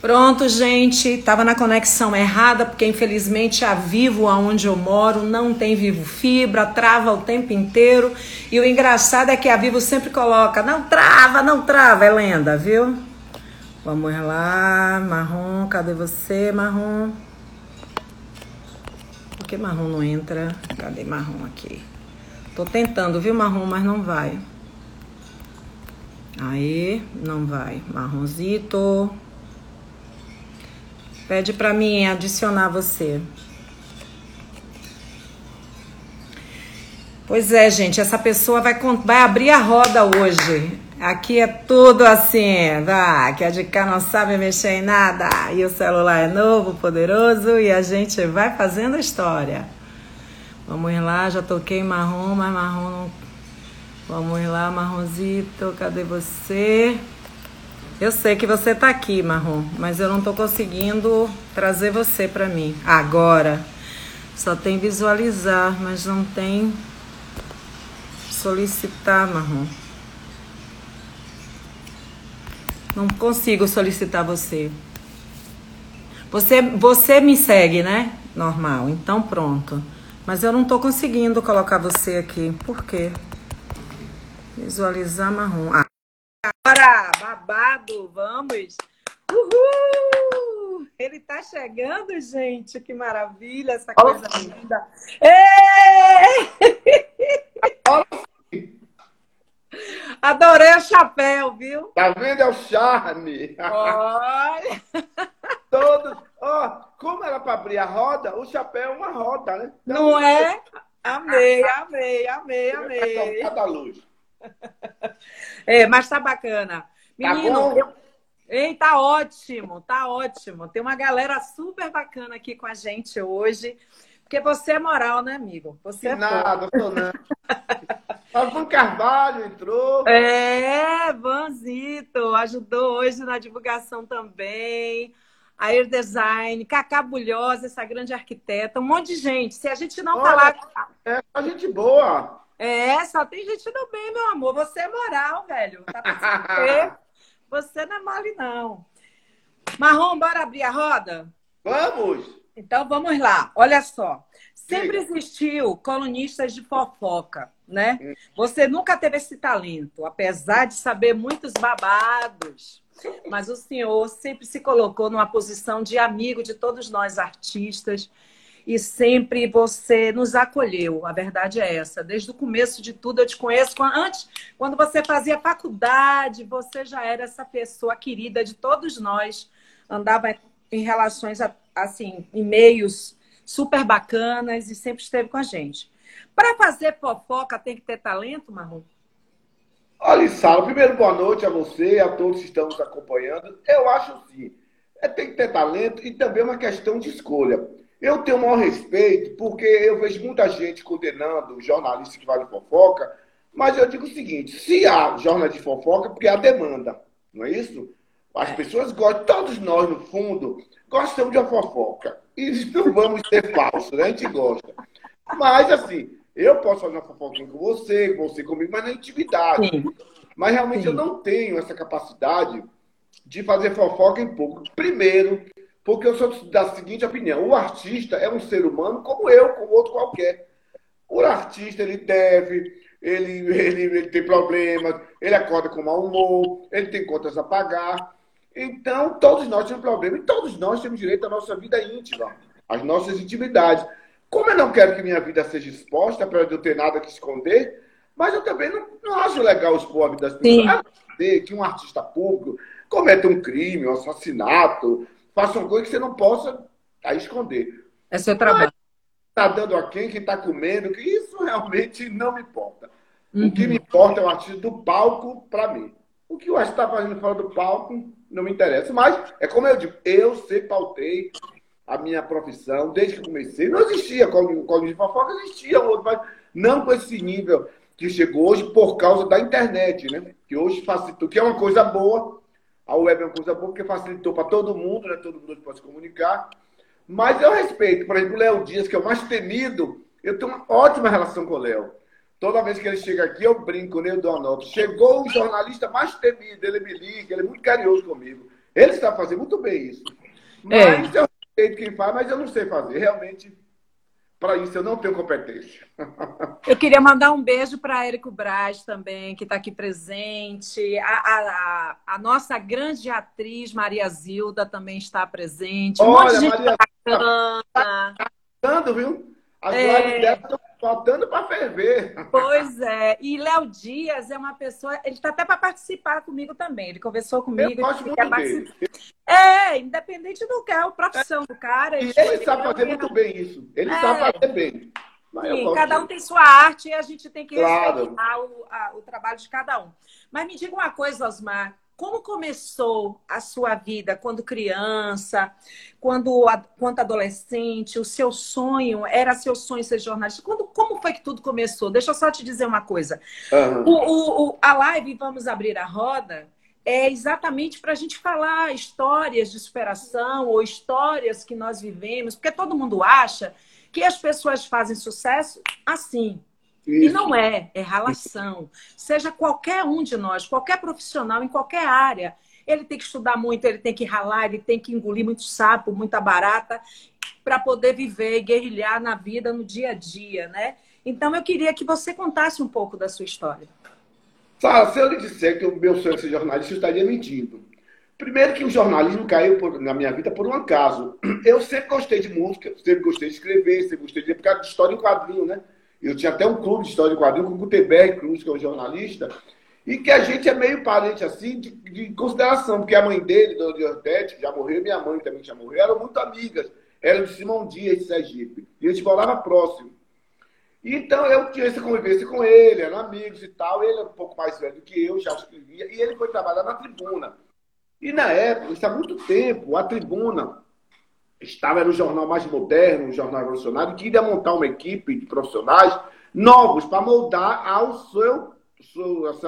Pronto, gente, tava na conexão errada, porque infelizmente a Vivo, aonde eu moro, não tem Vivo Fibra, trava o tempo inteiro. E o engraçado é que a Vivo sempre coloca, não trava, não trava, é lenda, viu? Vamos lá, Marrom, cadê você, Marrom? Por que Marrom não entra? Cadê Marrom aqui? Tô tentando, viu, Marrom, mas não vai. Aí, não vai. Marronzito. Pede para mim adicionar você. Pois é, gente, essa pessoa vai, vai abrir a roda hoje. Aqui é tudo assim, vai, que a de cá não sabe mexer em nada. E o celular é novo, poderoso, e a gente vai fazendo a história. Vamos lá, já toquei marrom, mas marrom não. Vamos lá, marronzito, cadê você? Eu sei que você tá aqui, Marrom, mas eu não tô conseguindo trazer você para mim. Agora. Só tem visualizar, mas não tem solicitar, Marrom. Não consigo solicitar você. Você, você me segue, né? Normal. Então pronto. Mas eu não tô conseguindo colocar você aqui. Por quê? Visualizar marrom. Ah. Agora, babado, vamos! Uhul! Ele tá chegando, gente, que maravilha, essa coisa oh. linda. Adorei o chapéu, viu? Tá vendo? É o charme. Olha! Todos. Ó, oh, como era para abrir a roda, o chapéu é uma roda, né? Não, Não é? Amei, amei, amei, amei. Cada luz. É, mas tá bacana. Tá Menino, tá eu... Ei, tá ótimo, tá ótimo. Tem uma galera super bacana aqui com a gente hoje. Porque você é moral, né, amigo? Você é Nada, tô não. Van Carvalho entrou. É, Vanzito ajudou hoje na divulgação também. Air Design, Cacá Bulhosa, essa grande arquiteta, um monte de gente. Se a gente não Olha, falar. É a gente boa. É, só tem gente do bem, meu amor. Você é moral, velho. Tá você, você não é mole, não. Marrom, bora abrir a roda? Vamos! Então vamos lá. Olha só. Sempre existiu colunistas de fofoca, né? Hum. Você nunca teve esse talento, apesar de saber muitos babados. Mas o senhor sempre se colocou numa posição de amigo de todos nós artistas e sempre você nos acolheu. A verdade é essa. Desde o começo de tudo, eu te conheço. Antes, quando você fazia faculdade, você já era essa pessoa querida de todos nós. Andava em relações, assim, em meios super bacanas e sempre esteve com a gente. Para fazer fofoca, tem que ter talento, Marrom? Olha, Sala, primeiro boa noite a você a todos que estão nos acompanhando. Eu acho sim. É, tem que ter talento e também uma questão de escolha. Eu tenho o maior respeito, porque eu vejo muita gente condenando jornalistas que fazem fofoca, mas eu digo o seguinte: se há jornal de fofoca, é porque há demanda, não é isso? As é. pessoas gostam, todos nós, no fundo, gostamos de uma fofoca. E não vamos ser falsos, né? A gente gosta. Mas, assim, eu posso fazer uma fofoquinha com você, com você comigo, mas na intimidade. Sim. Mas realmente Sim. eu não tenho essa capacidade de fazer fofoca em público. Primeiro, porque eu sou da seguinte opinião: o artista é um ser humano como eu, como outro qualquer. O artista, ele deve, ele, ele, ele tem problemas, ele acorda com mau humor, ele tem contas a pagar. Então, todos nós temos problema e todos nós temos direito à nossa vida íntima, às nossas intimidades. Como eu não quero que minha vida seja exposta para eu não ter nada que esconder, mas eu também não, não acho legal expor a vida das pessoas. Que um artista público cometa um crime, um assassinato, faça uma coisa que você não possa aí, esconder. É seu trabalho. Está dando a quem, quem está comendo, que isso realmente não me importa. Uhum. O que me importa é o artista do palco para mim. O que o artista está fazendo fora do palco não me interessa. Mas, é como eu digo, eu sempre pautei a minha profissão desde que comecei. Não existia código de fofoca, existia outro, mas não com esse nível que chegou hoje por causa da internet, né? Que hoje facilitou, que é uma coisa boa, a web é uma coisa boa porque facilitou para todo mundo, né? Todo mundo pode se comunicar. Mas eu respeito, por exemplo, o Léo Dias, que é o mais temido, eu tenho uma ótima relação com o Léo. Toda vez que ele chega aqui, eu brinco, né? eu dou a nota. Chegou o jornalista mais temido, ele me liga, ele é muito carinhoso comigo. Ele está fazendo muito bem isso. É. Mas é. eu respeito quem faz, mas eu não sei fazer. Realmente, para isso eu não tenho competência. Eu queria mandar um beijo para Érico Braz também, que está aqui presente. A, a, a, nossa grande atriz, Maria Zilda, também está presente. Um Olha, monte de Maria, bacana. Tá, tá, tá, viu? As é... lives dela estão faltando para ferver. Pois é. E Léo Dias é uma pessoa. Ele está até para participar comigo também. Ele conversou comigo. Eu gosto muito dele. É, independente do que é a profissão do cara. Ele, ele sabe fazer muito bem isso. Ele é. sabe fazer bem. Sim, cada um tem sua arte e a gente tem que claro. respeitar o, a, o trabalho de cada um. Mas me diga uma coisa, Osmar. Como começou a sua vida quando criança, quando, quando adolescente? O seu sonho era seu sonho ser jornalista? Quando, como foi que tudo começou? Deixa eu só te dizer uma coisa. Uhum. O, o, a live Vamos Abrir a Roda é exatamente para a gente falar histórias de superação ou histórias que nós vivemos, porque todo mundo acha que as pessoas fazem sucesso assim, isso. E não é, é ralação. Seja qualquer um de nós, qualquer profissional, em qualquer área, ele tem que estudar muito, ele tem que ralar, ele tem que engolir muito sapo, muita barata, para poder viver e guerrilhar na vida, no dia a dia, né? Então, eu queria que você contasse um pouco da sua história. Sara, se eu lhe disser que o meu sonho é ser jornalista, eu estaria mentindo. Primeiro que o jornalismo caiu por, na minha vida por um acaso. Eu sempre gostei de música, sempre gostei de escrever, sempre gostei de por causa de história em quadrinho, né? Eu tinha até um clube de história de quadrinho com o Gutenberg Cruz, que é um jornalista, e que a gente é meio parente assim de, de consideração, porque a mãe dele, Dona Diortete, que já morreu, minha mãe também já morreu, eram muito amigas. Eram de Simão Dias, de Sergipe. E a gente morava próximo. Então eu tinha essa convivência com ele, eram amigos e tal. Ele é um pouco mais velho do que eu, já escrevia. E ele foi trabalhar na tribuna. E na época, isso há muito tempo, a tribuna estava no jornal mais moderno, um jornal revolucionário, que queria montar uma equipe de profissionais novos para moldar ao seu,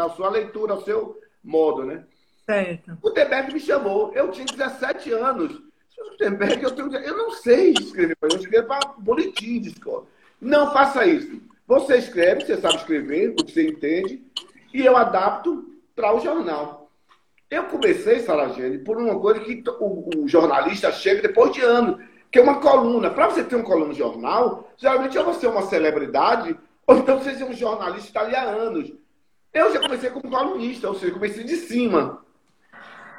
a sua leitura, ao seu modo, né? Certo. O Gutenberg me chamou. Eu tinha 17 anos. O Gutenberg, eu, tenho, eu não sei escrever, eu escrevo para boletim de escola. Não faça isso. Você escreve, você sabe escrever, o que você entende, e eu adapto para o jornal. Eu comecei, Saragene, por uma coisa que o, o, jornalista chega depois de anos, que é uma coluna. Para você ter uma coluna no jornal, geralmente ou você é uma celebridade, ou então você é um jornalista que está ali há anos. Eu já comecei como colunista, ou seja, comecei de cima.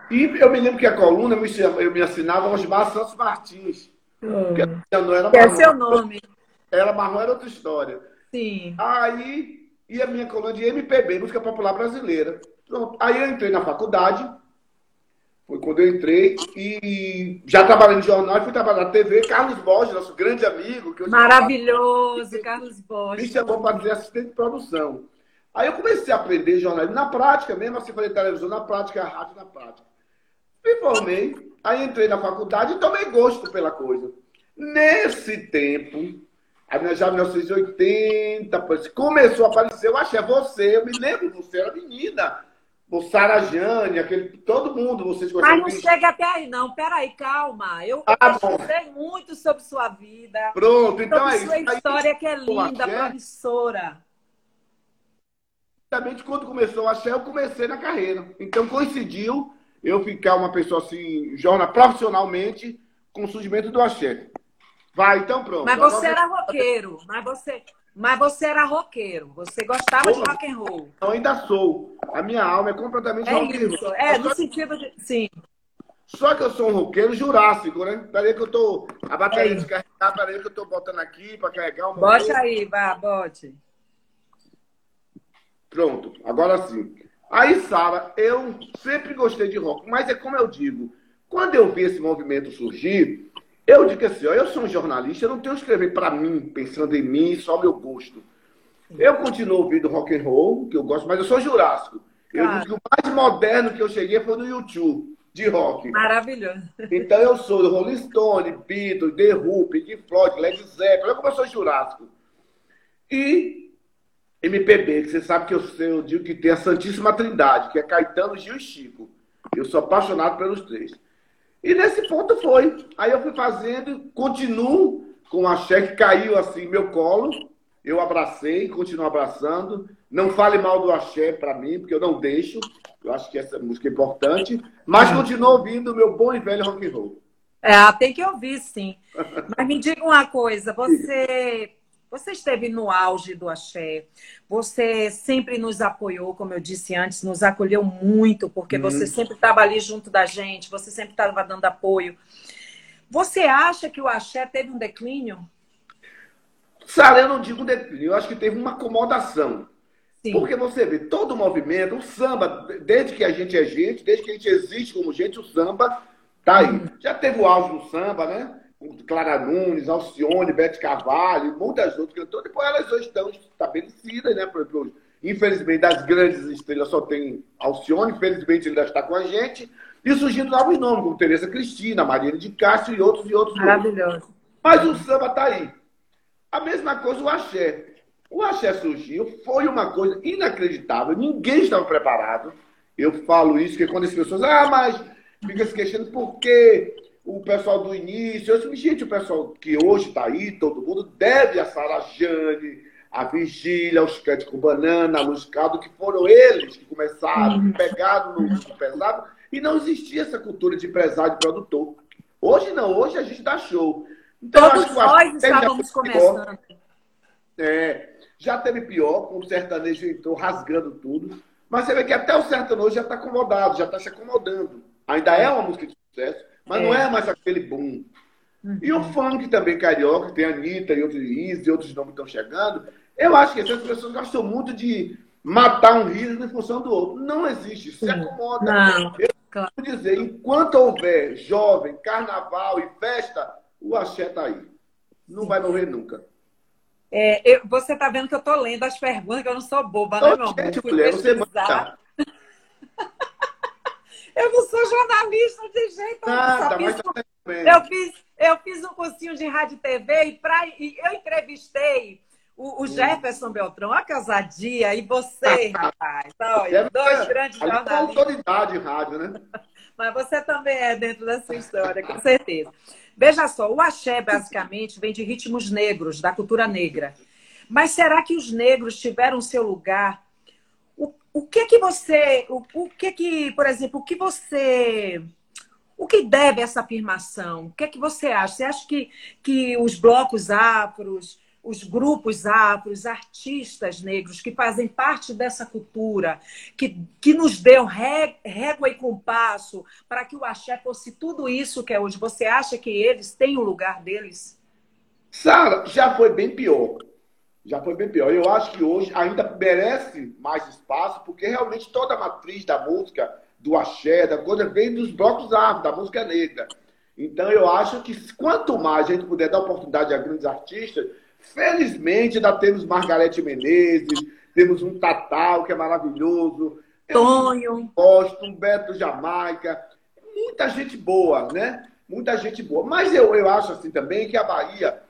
E eu me lembro que a coluna me chama, eu me assinava Osmar Santos Martins. Hum. Que não era marrom. é seu nome. Era marrom, era outra história. Sim. Aí, e a minha coluna de MPB, música popular brasileira. Pronto. Aí eu entrei na faculdade, foi quando eu entrei, e já trabalhei no jornal fui trabalhar na TV. Carlos Borges, nosso grande amigo. Que Maravilhoso, Carlos Borges. Me chamou para fazer assistente de produção. Aí eu comecei a aprender jornalismo na prática mesmo, assim, fazer televisão na prática, rádio na prática. Me formei, aí entrei na faculdade e tomei gosto pela coisa. Nesse tempo, aí já em 1980, começou a aparecer, eu achei você, eu me lembro, você era menina o Sarajane, aquele, todo mundo, vocês gostaram. Mas não chega até aí, não. Peraí, calma. Eu, ah, eu muito sobre sua vida. Pronto, então é sua isso. história aí, que é linda, promissora. Exatamente quando começou a Axé, eu comecei na carreira. Então coincidiu eu ficar uma pessoa assim, jornal profissionalmente, com o surgimento do Axé. Vai, então pronto. Mas você era roqueiro, mas você, mas você era roqueiro, você gostava de rock and roll. Eu ainda sou. A minha alma é completamente é rock isso. É, no sentido de. Sim. Só que eu sou um roqueiro jurássico, né? Peraí que eu tô. A bateria é descarregada, peraí que eu tô botando aqui para carregar o motor. Bote aí, vá, bote. Pronto, agora sim. Aí, Sara, eu sempre gostei de rock, mas é como eu digo, quando eu vi esse movimento surgir, eu digo assim, ó, eu sou um jornalista, eu não tenho que escrever para mim, pensando em mim, só meu gosto. Eu continuo ouvindo rock and roll, que eu gosto, mas eu sou jurássico. Eu que o mais moderno que eu cheguei foi no YouTube, de rock. Maravilhoso. Então eu sou do Rolling Stone, Beatles, The Who, Pink Floyd, Led Zeppelin, eu como eu sou jurássico. E MPB, que você sabe que eu, eu digo que tem a Santíssima Trindade, que é Caetano, Gil e Chico. Eu sou apaixonado pelos três. E nesse ponto foi. Aí eu fui fazendo, continuo com a cheque, caiu assim, meu colo. eu abracei, continuo abraçando. Não fale mal do axé para mim, porque eu não deixo. Eu acho que essa música é importante. Mas uhum. continuo ouvindo o meu bom e velho rock and roll. É, tem que ouvir, sim. Mas me diga uma coisa, você você esteve no auge do axé. Você sempre nos apoiou, como eu disse antes, nos acolheu muito, porque uhum. você sempre estava ali junto da gente, você sempre estava dando apoio. Você acha que o axé teve um declínio? Sara, eu não digo declínio, eu acho que teve uma acomodação. Sim. Porque você vê todo o movimento, o samba, desde que a gente é gente, desde que a gente existe como gente, o samba tá aí. Uhum. Já teve o auge do samba, né? Clara Nunes, Alcione, Bete Carvalho, muitas outras cantoras, depois elas hoje estão estabelecidas, né? Por exemplo, infelizmente, das grandes estrelas só tem Alcione, infelizmente ele ainda está com a gente, e surgindo novos nomes, como Tereza Cristina, Mariana de Castro e outros e outros. Maravilhoso. Mas o samba está aí. A mesma coisa o axé. O axé surgiu, foi uma coisa inacreditável, ninguém estava preparado. Eu falo isso, que quando as pessoas, ah, mas fica se questionando por quê? O pessoal do início. Eu disse, gente, o pessoal que hoje está aí, todo mundo, deve a Sara Jane, a Vigília, os Cante com Banana, a Luz Caldo, que foram eles que começaram, que pegaram no pesado, e não existia essa cultura de empresário e produtor. Hoje não, hoje a gente dá show. Então, Todos nós estávamos começando. É, já teve pior, com o sertanejo entrou rasgando tudo. Mas você vê que até o sertanejo já está acomodado, já está se acomodando. Ainda é uma música de sucesso, mas é. não é mais aquele boom. Uhum. E o funk também carioca, tem a Anitta e outros e outros nomes que estão chegando. Eu acho que essas pessoas gostam muito de matar um riso em função do outro. Não existe, se acomoda. Não, eu claro. dizer, enquanto houver jovem, carnaval e festa, o axé está aí. Não vai morrer nunca. É, eu, você está vendo que eu estou lendo as perguntas, que eu não sou boba, né, meu amor? Mulher, você manda. Eu não sou jornalista de jeito Nada, nenhum. Mas eu, fiz, eu fiz um cursinho de rádio e TV e, pra, e eu entrevistei o, o Jefferson Beltrão, a casadia, e você, rapaz. Olha, dois grandes jornalistas. autoridade em rádio, né? Mas você também é dentro dessa história, com certeza. Veja só, o axé, basicamente, vem de ritmos negros, da cultura negra. Mas será que os negros tiveram seu lugar o que que você, o, o que que, por exemplo, o que você, o que deve essa afirmação? O que é que você acha? Você acha que, que os blocos afros, os grupos afros, artistas negros que fazem parte dessa cultura, que, que nos deu régua e compasso para que o axé fosse tudo isso que é hoje, você acha que eles têm o lugar deles? Sara, já foi bem pior já foi bem pior. Eu acho que hoje ainda merece mais espaço, porque realmente toda a matriz da música, do axé, da coisa, vem dos blocos árvores, da música negra. Então eu acho que quanto mais a gente puder dar oportunidade a grandes artistas, felizmente ainda temos Margarete Menezes, temos um Tatal, que é maravilhoso, Tonho, um Posto, um Beto Jamaica, muita gente boa, né? Muita gente boa. Mas eu, eu acho assim também que a Bahia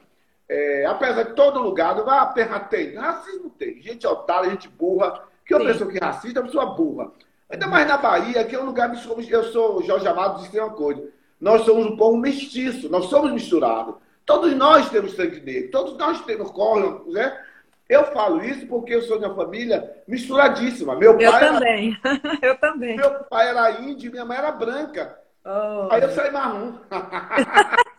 é, apesar de todo lugar, não vai a terra tem. Racismo tem. Gente otária, gente burra. Que uma pessoa que é racista é uma pessoa burra. Ainda mais na Bahia, que é um lugar. Eu sou Jorge Amado, disse uma coisa. Nós somos um povo mestiço, nós somos misturados. Todos nós temos sangue negro, todos nós temos corno, né? Eu falo isso porque eu sou de uma família misturadíssima. Meu pai eu também. Era... eu também. Meu pai era índio e minha mãe era branca. Oh. Aí eu saí marrom.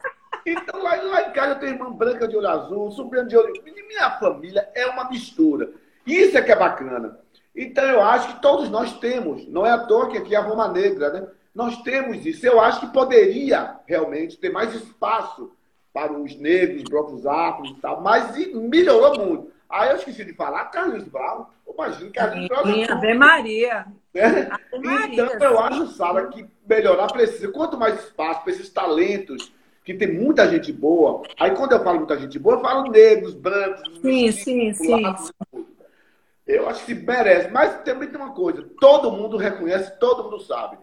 Então, lá, lá, em casa eu tenho irmã branca de olho azul, sobrinha de olho. Minha família é uma mistura. Isso é que é bacana. Então, eu acho que todos nós temos. Não é à toa que aqui é a Roma Negra, né? Nós temos isso. Eu acho que poderia realmente ter mais espaço para os negros, blocos afros e tal, mas melhorou muito. Aí eu esqueci de falar, Carlos Brown. Imagina, Carlos Brown. Sim, Ave Maria. Né? Ave Maria. Então, eu acho, Sara, que melhorar precisa. Quanto mais espaço para esses talentos que tem muita gente boa. Aí quando eu falo muita gente boa, eu falo negros, brancos, sim, sim, sim. Eu acho que merece. Mas também tem uma coisa: todo mundo reconhece, todo mundo sabe.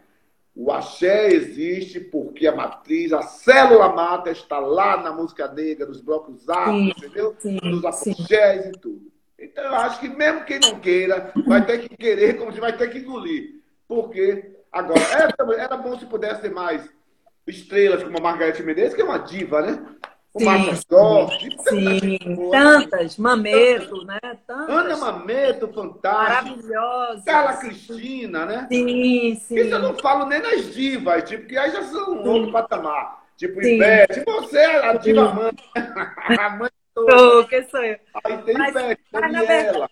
O axé existe porque a matriz, a célula mata está lá na música negra, nos blocos afros, entendeu? Sim, nos afoxés e tudo. Então eu acho que mesmo quem não queira, vai ter que querer, como se vai ter que engolir. Porque, agora, era, era bom se pudesse ter mais estrelas como a Margareth Menezes, que é uma diva, né? o Márcia Jorge. Sim, tantas, Mameto, né? Tantas. Ana Mameto, fantástica. Maravilhosa. Carla Cristina, né? Sim, sim. Isso eu não falo nem nas divas, tipo, que aí já são um outro patamar. Tipo, Ivete, você é a diva mãe. a mãe toda. que sou eu. Aí tem mas, Ivete, Daniela.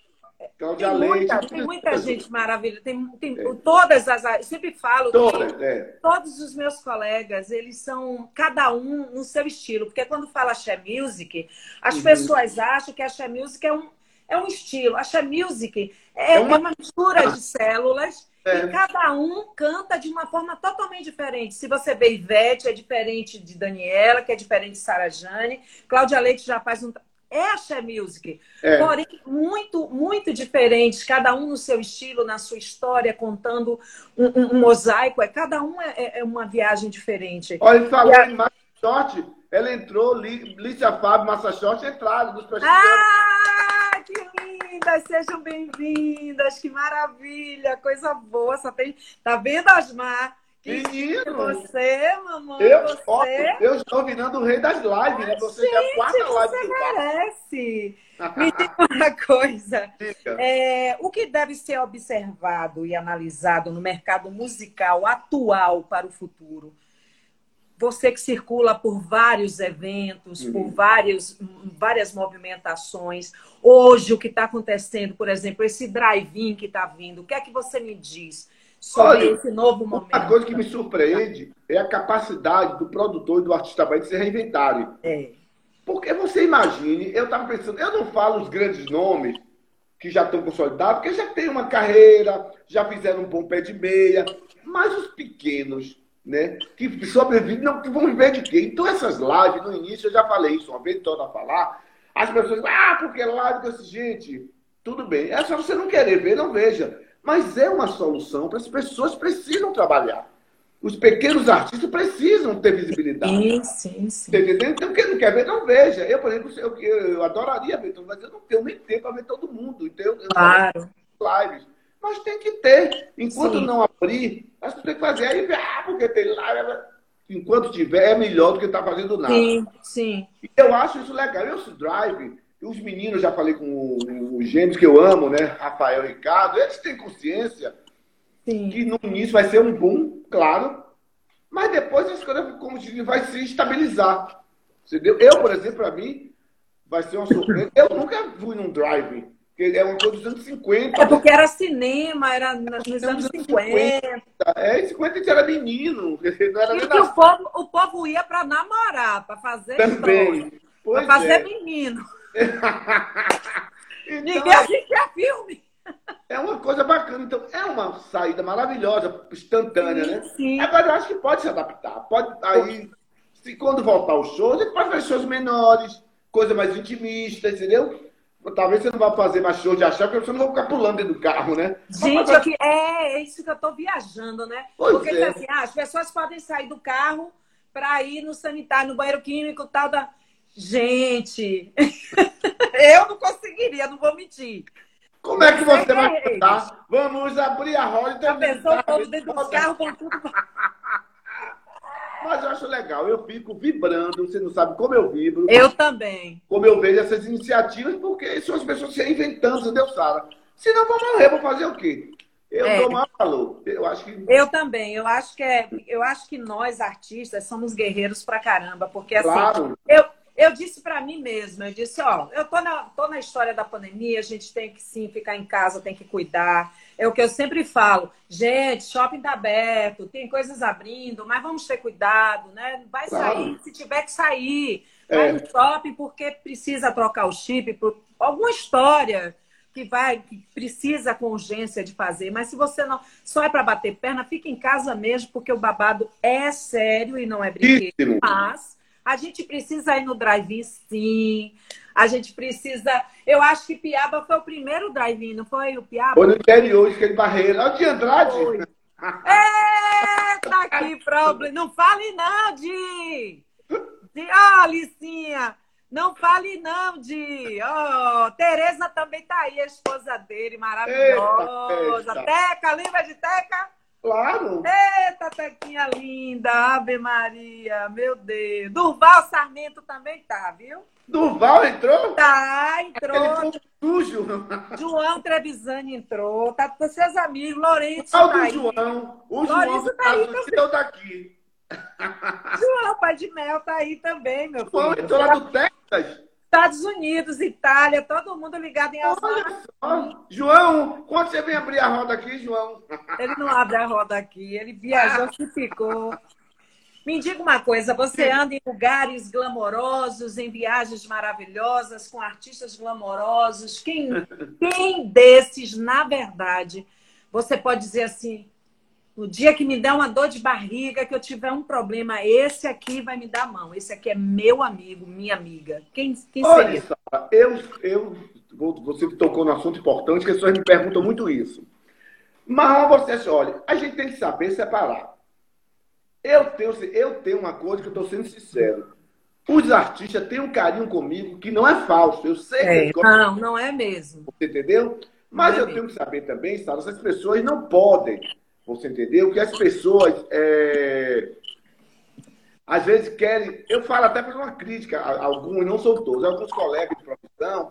Cláudia tem Leite. Muita, tem muita gente maravilhosa. Tem, tem é. todas as. Eu sempre falo todas, que é. todos os meus colegas, eles são cada um no seu estilo. Porque quando fala Axé Music, as uhum. pessoas acham que Axé Music é um, é um estilo. Axé Music é, é, uma... é uma mistura de células. É. E cada um canta de uma forma totalmente diferente. Se você vê Ivete, é diferente de Daniela, que é diferente de Sara Jane. Cláudia Leite já faz um é axé music. É. Porém, muito, muito diferentes, cada um no seu estilo, na sua história, contando um, um, um mosaico. É, cada um é, é, é uma viagem diferente. Olha, falou a... em Massa Short, ela entrou, Lícia Fábio, Massa Short entraram nos. Ah, que lindas! Sejam bem-vindas, que maravilha, coisa boa. Só tem... Tá vendo, Asmar? Menino! Você, mamãe, eu, você... Ó, eu estou virando o rei das lives, né? Você Gente, é a quarta live do merece! Me diga uma coisa. É, o que deve ser observado e analisado no mercado musical atual para o futuro? Você que circula por vários eventos, uhum. por vários, várias movimentações. Hoje, o que está acontecendo, por exemplo, esse drive-in que está vindo, o que é que você me diz? Sobre Olha, esse novo momento. A coisa que me surpreende é a capacidade do produtor e do artista bem de se reinventarem. É. Porque você imagine, eu estava pensando, eu não falo os grandes nomes que já estão consolidados, porque já tem uma carreira, já fizeram um bom pé de meia, mas os pequenos, né, que sobrevivem, não, que vão viver de quê? Então essas lives, no início, eu já falei isso uma vez toda a falar, as pessoas, ah, porque live com esse gente, tudo bem, é só você não querer ver, não veja. Mas é uma solução para as pessoas precisam trabalhar. Os pequenos artistas precisam ter visibilidade. Sim, sim, sim. Tá entendendo? Então, quem não quer ver, não veja. Eu, por exemplo, eu, eu adoraria ver todo mas eu não tenho nem tempo para ver todo mundo. Então, eu claro. lives. Mas tem que ter. Enquanto sim. não abrir, as pessoas têm que fazer. Aí, ah, porque tem live. Enquanto tiver, é melhor do que estar tá fazendo nada. Sim, sim. E eu acho isso legal. Eu, esse drive, os meninos, já falei com os gêmeos que eu amo, né? Rafael e Ricardo, eles têm consciência Sim. que no início vai ser um boom, claro, mas depois as coisas, como diz, vai se estabilizar. Entendeu? Eu, por exemplo, para mim, vai ser uma surpresa. Eu nunca fui num drive, é uma coisa dos anos 50. É porque era cinema, era nos anos, anos 50. 50. É, em 50 a gente era menino. Não era e que o povo, o povo ia para namorar, para fazer Também. Para fazer é. menino. então, Ninguém assistia filme. É uma coisa bacana. Então, é uma saída maravilhosa, instantânea, sim, né? Sim. Agora, eu acho que pode se adaptar. Pode, aí, se quando voltar o show, gente pode fazer shows menores, coisa mais intimista, entendeu? Talvez você não vá fazer mais show de achar, porque você não vai ficar pulando dentro do carro, né? Gente, é, é isso que eu tô viajando, né? Pois porque é. assim, ah, as pessoas podem sair do carro para ir no sanitário, no banheiro químico tal da Gente, eu não conseguiria, não vou mentir. Como é que você vai cantar? Vamos abrir a roda. Pensou o povo dentro dos carros com tudo... Mas eu acho legal, eu fico vibrando, você não sabe como eu vibro. Eu também. Como eu vejo essas iniciativas, porque são as pessoas se reinventando, entendeu, Sara? Se não, vou morrer, vou fazer o quê? Eu é. dou mais valor. Eu acho que. Eu também. Eu acho que é. Eu acho que nós, artistas, somos guerreiros pra caramba. Porque assim, claro. eu, eu disse para mim mesma, eu disse, ó, eu tô na, tô na história da pandemia, a gente tem que sim ficar em casa, tem que cuidar. É o que eu sempre falo. Gente, shopping tá aberto, tem coisas abrindo, mas vamos ter cuidado, né? Vai claro. sair se tiver que sair. Vai é. no shopping porque precisa trocar o chip por alguma história que vai que precisa com urgência de fazer, mas se você não só é para bater perna, fica em casa mesmo, porque o babado é sério e não é brinquedo. Mas a gente precisa ir no drive-in, sim. A gente precisa. Eu acho que Piaba foi o primeiro drive-in, não foi o Piaba? Foi no interior, aquele barreiro. Olha o de Andrade. Foi. Eita, que problema. Não fale não, Di. Di... Ó, oh, Licinha. Não fale não, Di. Oh, Tereza também tá aí, a esposa dele, maravilhosa. Eita, eita. Teca, lembra de Teca? Claro. Eita, Tequinha linda, Ave Maria, meu Deus. Durval Sarmento também tá, viu? Durval entrou? Tá, entrou. Sujo. João Trevisani entrou, tá com seus amigos, Lourenço Qual tá do aí. João? O Lourenço João tá aí também. daqui. João Pai de Mel tá aí também, meu João filho. entrou lá do Texas. Estados Unidos, Itália, todo mundo ligado em Alzheimer. João, quando você vem abrir a roda aqui, João? Ele não abre a roda aqui, ele viajou, se ficou. Me diga uma coisa, você anda em lugares glamourosos, em viagens maravilhosas, com artistas glamourosos. Quem, quem desses, na verdade, você pode dizer assim, no dia que me der uma dor de barriga, que eu tiver um problema, esse aqui vai me dar a mão. Esse aqui é meu amigo, minha amiga. Quem, quem Olha, seria? Eu, eu, você tocou no assunto importante, que as pessoas me perguntam muito isso. Mas você, olha, a gente tem que saber separar. Eu tenho, eu tenho uma coisa que eu estou sendo sincero. Os artistas têm um carinho comigo que não é falso. Eu sei que É, gostam, não, não é mesmo. você entendeu? Mas é eu tenho que saber também, Sara, essas pessoas não podem, você entendeu? Que as pessoas, é, às vezes, querem... Eu falo até para uma crítica, alguns, não são todos, alguns colegas de profissão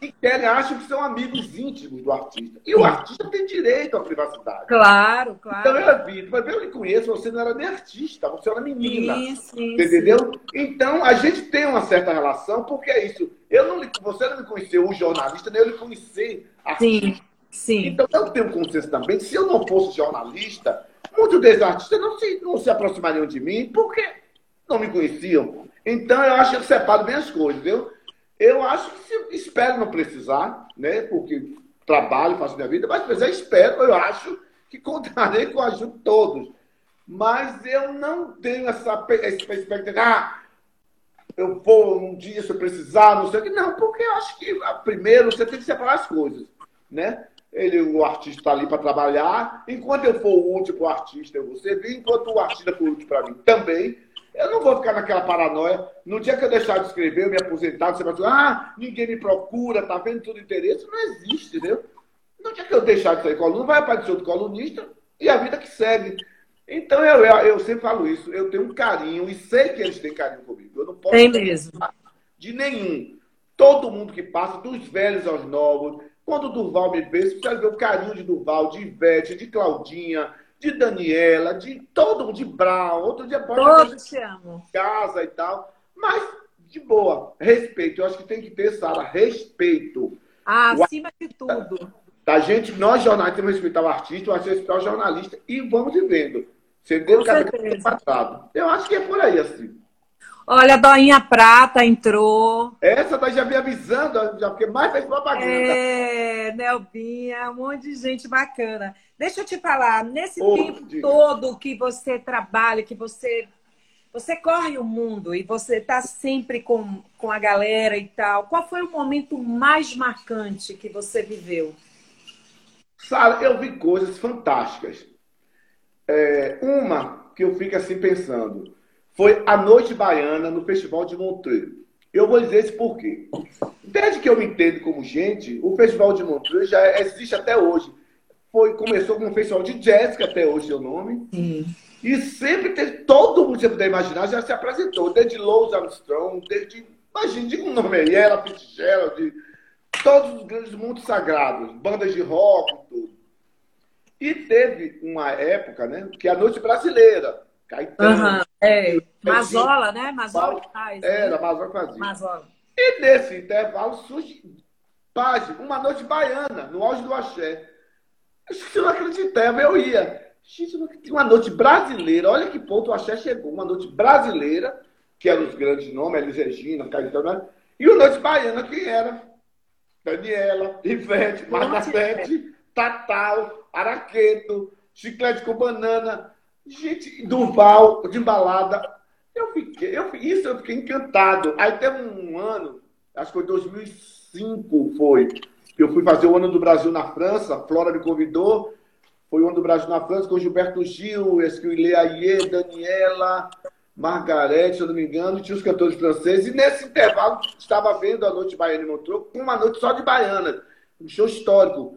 que, querem, acham que são amigos íntimos do artista. E o artista tem direito à privacidade. Claro, Então claro. eu vi, mas eu lhe conheço, você não era nem artista, você era menina. Sim, sim, Entendeu? Então, a gente tem uma certa relação, porque é isso. Eu não, você não me conheceu o jornalista, nem eu lhe conheci artista. Sim, sim. Então, eu tenho consciência também se eu não fosse jornalista, muitos desses artistas não se, não se aproximariam de mim, porque não me conheciam. Então, eu acho que eu separo bem as coisas, entendeu? Eu acho que se, espero não precisar, né? Porque trabalho, faço minha vida, mas precisar, espero, eu acho que contarei com a ajuda de todos. Mas eu não tenho essa perspectiva, ah, eu vou um dia se eu precisar, não sei o que. Não, porque eu acho que ah, primeiro você tem que separar as coisas, né? Ele, o artista está ali para trabalhar. Enquanto eu for útil para o artista, eu vou servir. Enquanto o artista for útil para mim também. Eu não vou ficar naquela paranoia. No dia que eu deixar de escrever, eu me aposentar, você vai dizer, ah, ninguém me procura, tá vendo tudo interesse. Não existe, entendeu? No dia que eu deixar de sair coluna, vai aparecer outro colunista e a vida que segue. Então, eu, eu, eu sempre falo isso. Eu tenho um carinho e sei que eles têm carinho comigo. Eu não posso Tem mesmo. de nenhum. Todo mundo que passa, dos velhos aos novos. Quando o Durval me vê, você ver o carinho de Durval, de Ivete, de Claudinha, de Daniela, de todo mundo, de Brown. Outro dia pode Todos te amam. casa e tal. Mas, de boa, respeito. Eu acho que tem que ter, Sara, respeito. Ah, acima de tudo. A gente, nós jornalistas, temos que respeitar o artista, o artista respeitar o jornalista e vamos vivendo. Entendeu? Com Cada passado. Eu acho que é por aí, assim. Olha, a Doinha Prata entrou. Essa daí já me avisando, já porque mais fez propaganda. É, Nelbinha, um monte de gente bacana. Deixa eu te falar, nesse Ô, tempo diga. todo que você trabalha, que você você corre o mundo e você está sempre com, com a galera e tal, qual foi o momento mais marcante que você viveu? Sara, eu vi coisas fantásticas. É, uma que eu fico assim pensando foi a Noite Baiana no Festival de Montreux. Eu vou dizer isso por quê. Desde que eu me entendo como gente, o Festival de Montreux já existe até hoje. Foi, começou como um festival de jazz, que até hoje é o nome. Sim. E sempre teve, todo mundo que você puder imaginar já se apresentou, desde Louis Armstrong, desde, imagina, diga um nome aí, Ella Fitzgerald, todos os grandes mundos sagrados, bandas de rock e tudo. E teve uma época, né, que é a Noite Brasileira, Caetano, Aham, é. Mazola, né? Mazola que faz. né? era, Amazônia fazia. Mazola. E nesse intervalo surge Paz, uma noite baiana, no auge do axé. Eu não acreditava, eu ia. Uma noite brasileira, olha que ponto o axé chegou. Uma noite brasileira, que eram os grandes nomes, Elis Regina, Caetano, né? e uma noite baiana, que era Daniela, Ivete, Margarete, Tatal, Araqueto, Chiclete com Banana, gente, Durval, de embalada. Eu fiquei, eu, isso eu fiquei encantado. Aí teve um ano, acho que foi 2005, foi. Eu fui fazer o Ano do Brasil na França, Flora me convidou. Foi o Ano do Brasil na França com Gilberto Gil, Esquilé Aie, Daniela, Margarete, se eu não me engano, e tinha os cantores franceses. E nesse intervalo, estava vendo a Noite Baiana em Montreux, uma noite só de baiana, um show histórico.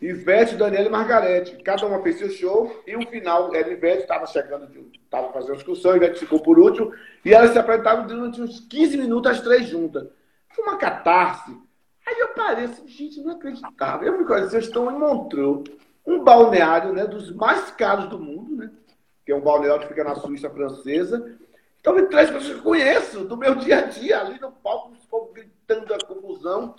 Ivete, Daniela e Margarete. Cada uma fez seu show e o final era Ivete, estava chegando, estava fazendo discussão, Ivete ficou por último, e elas se apresentavam durante uns 15 minutos as três juntas. Foi uma catarse. Aí eu parei assim, gente, não acreditava. Eu me conheci, vocês estão em Montreux, um balneário né, dos mais caros do mundo, né? Que é um balneário que fica na Suíça francesa. Então, me três pessoas que eu conheço do meu dia a dia, ali no palco, os povos gritando a confusão.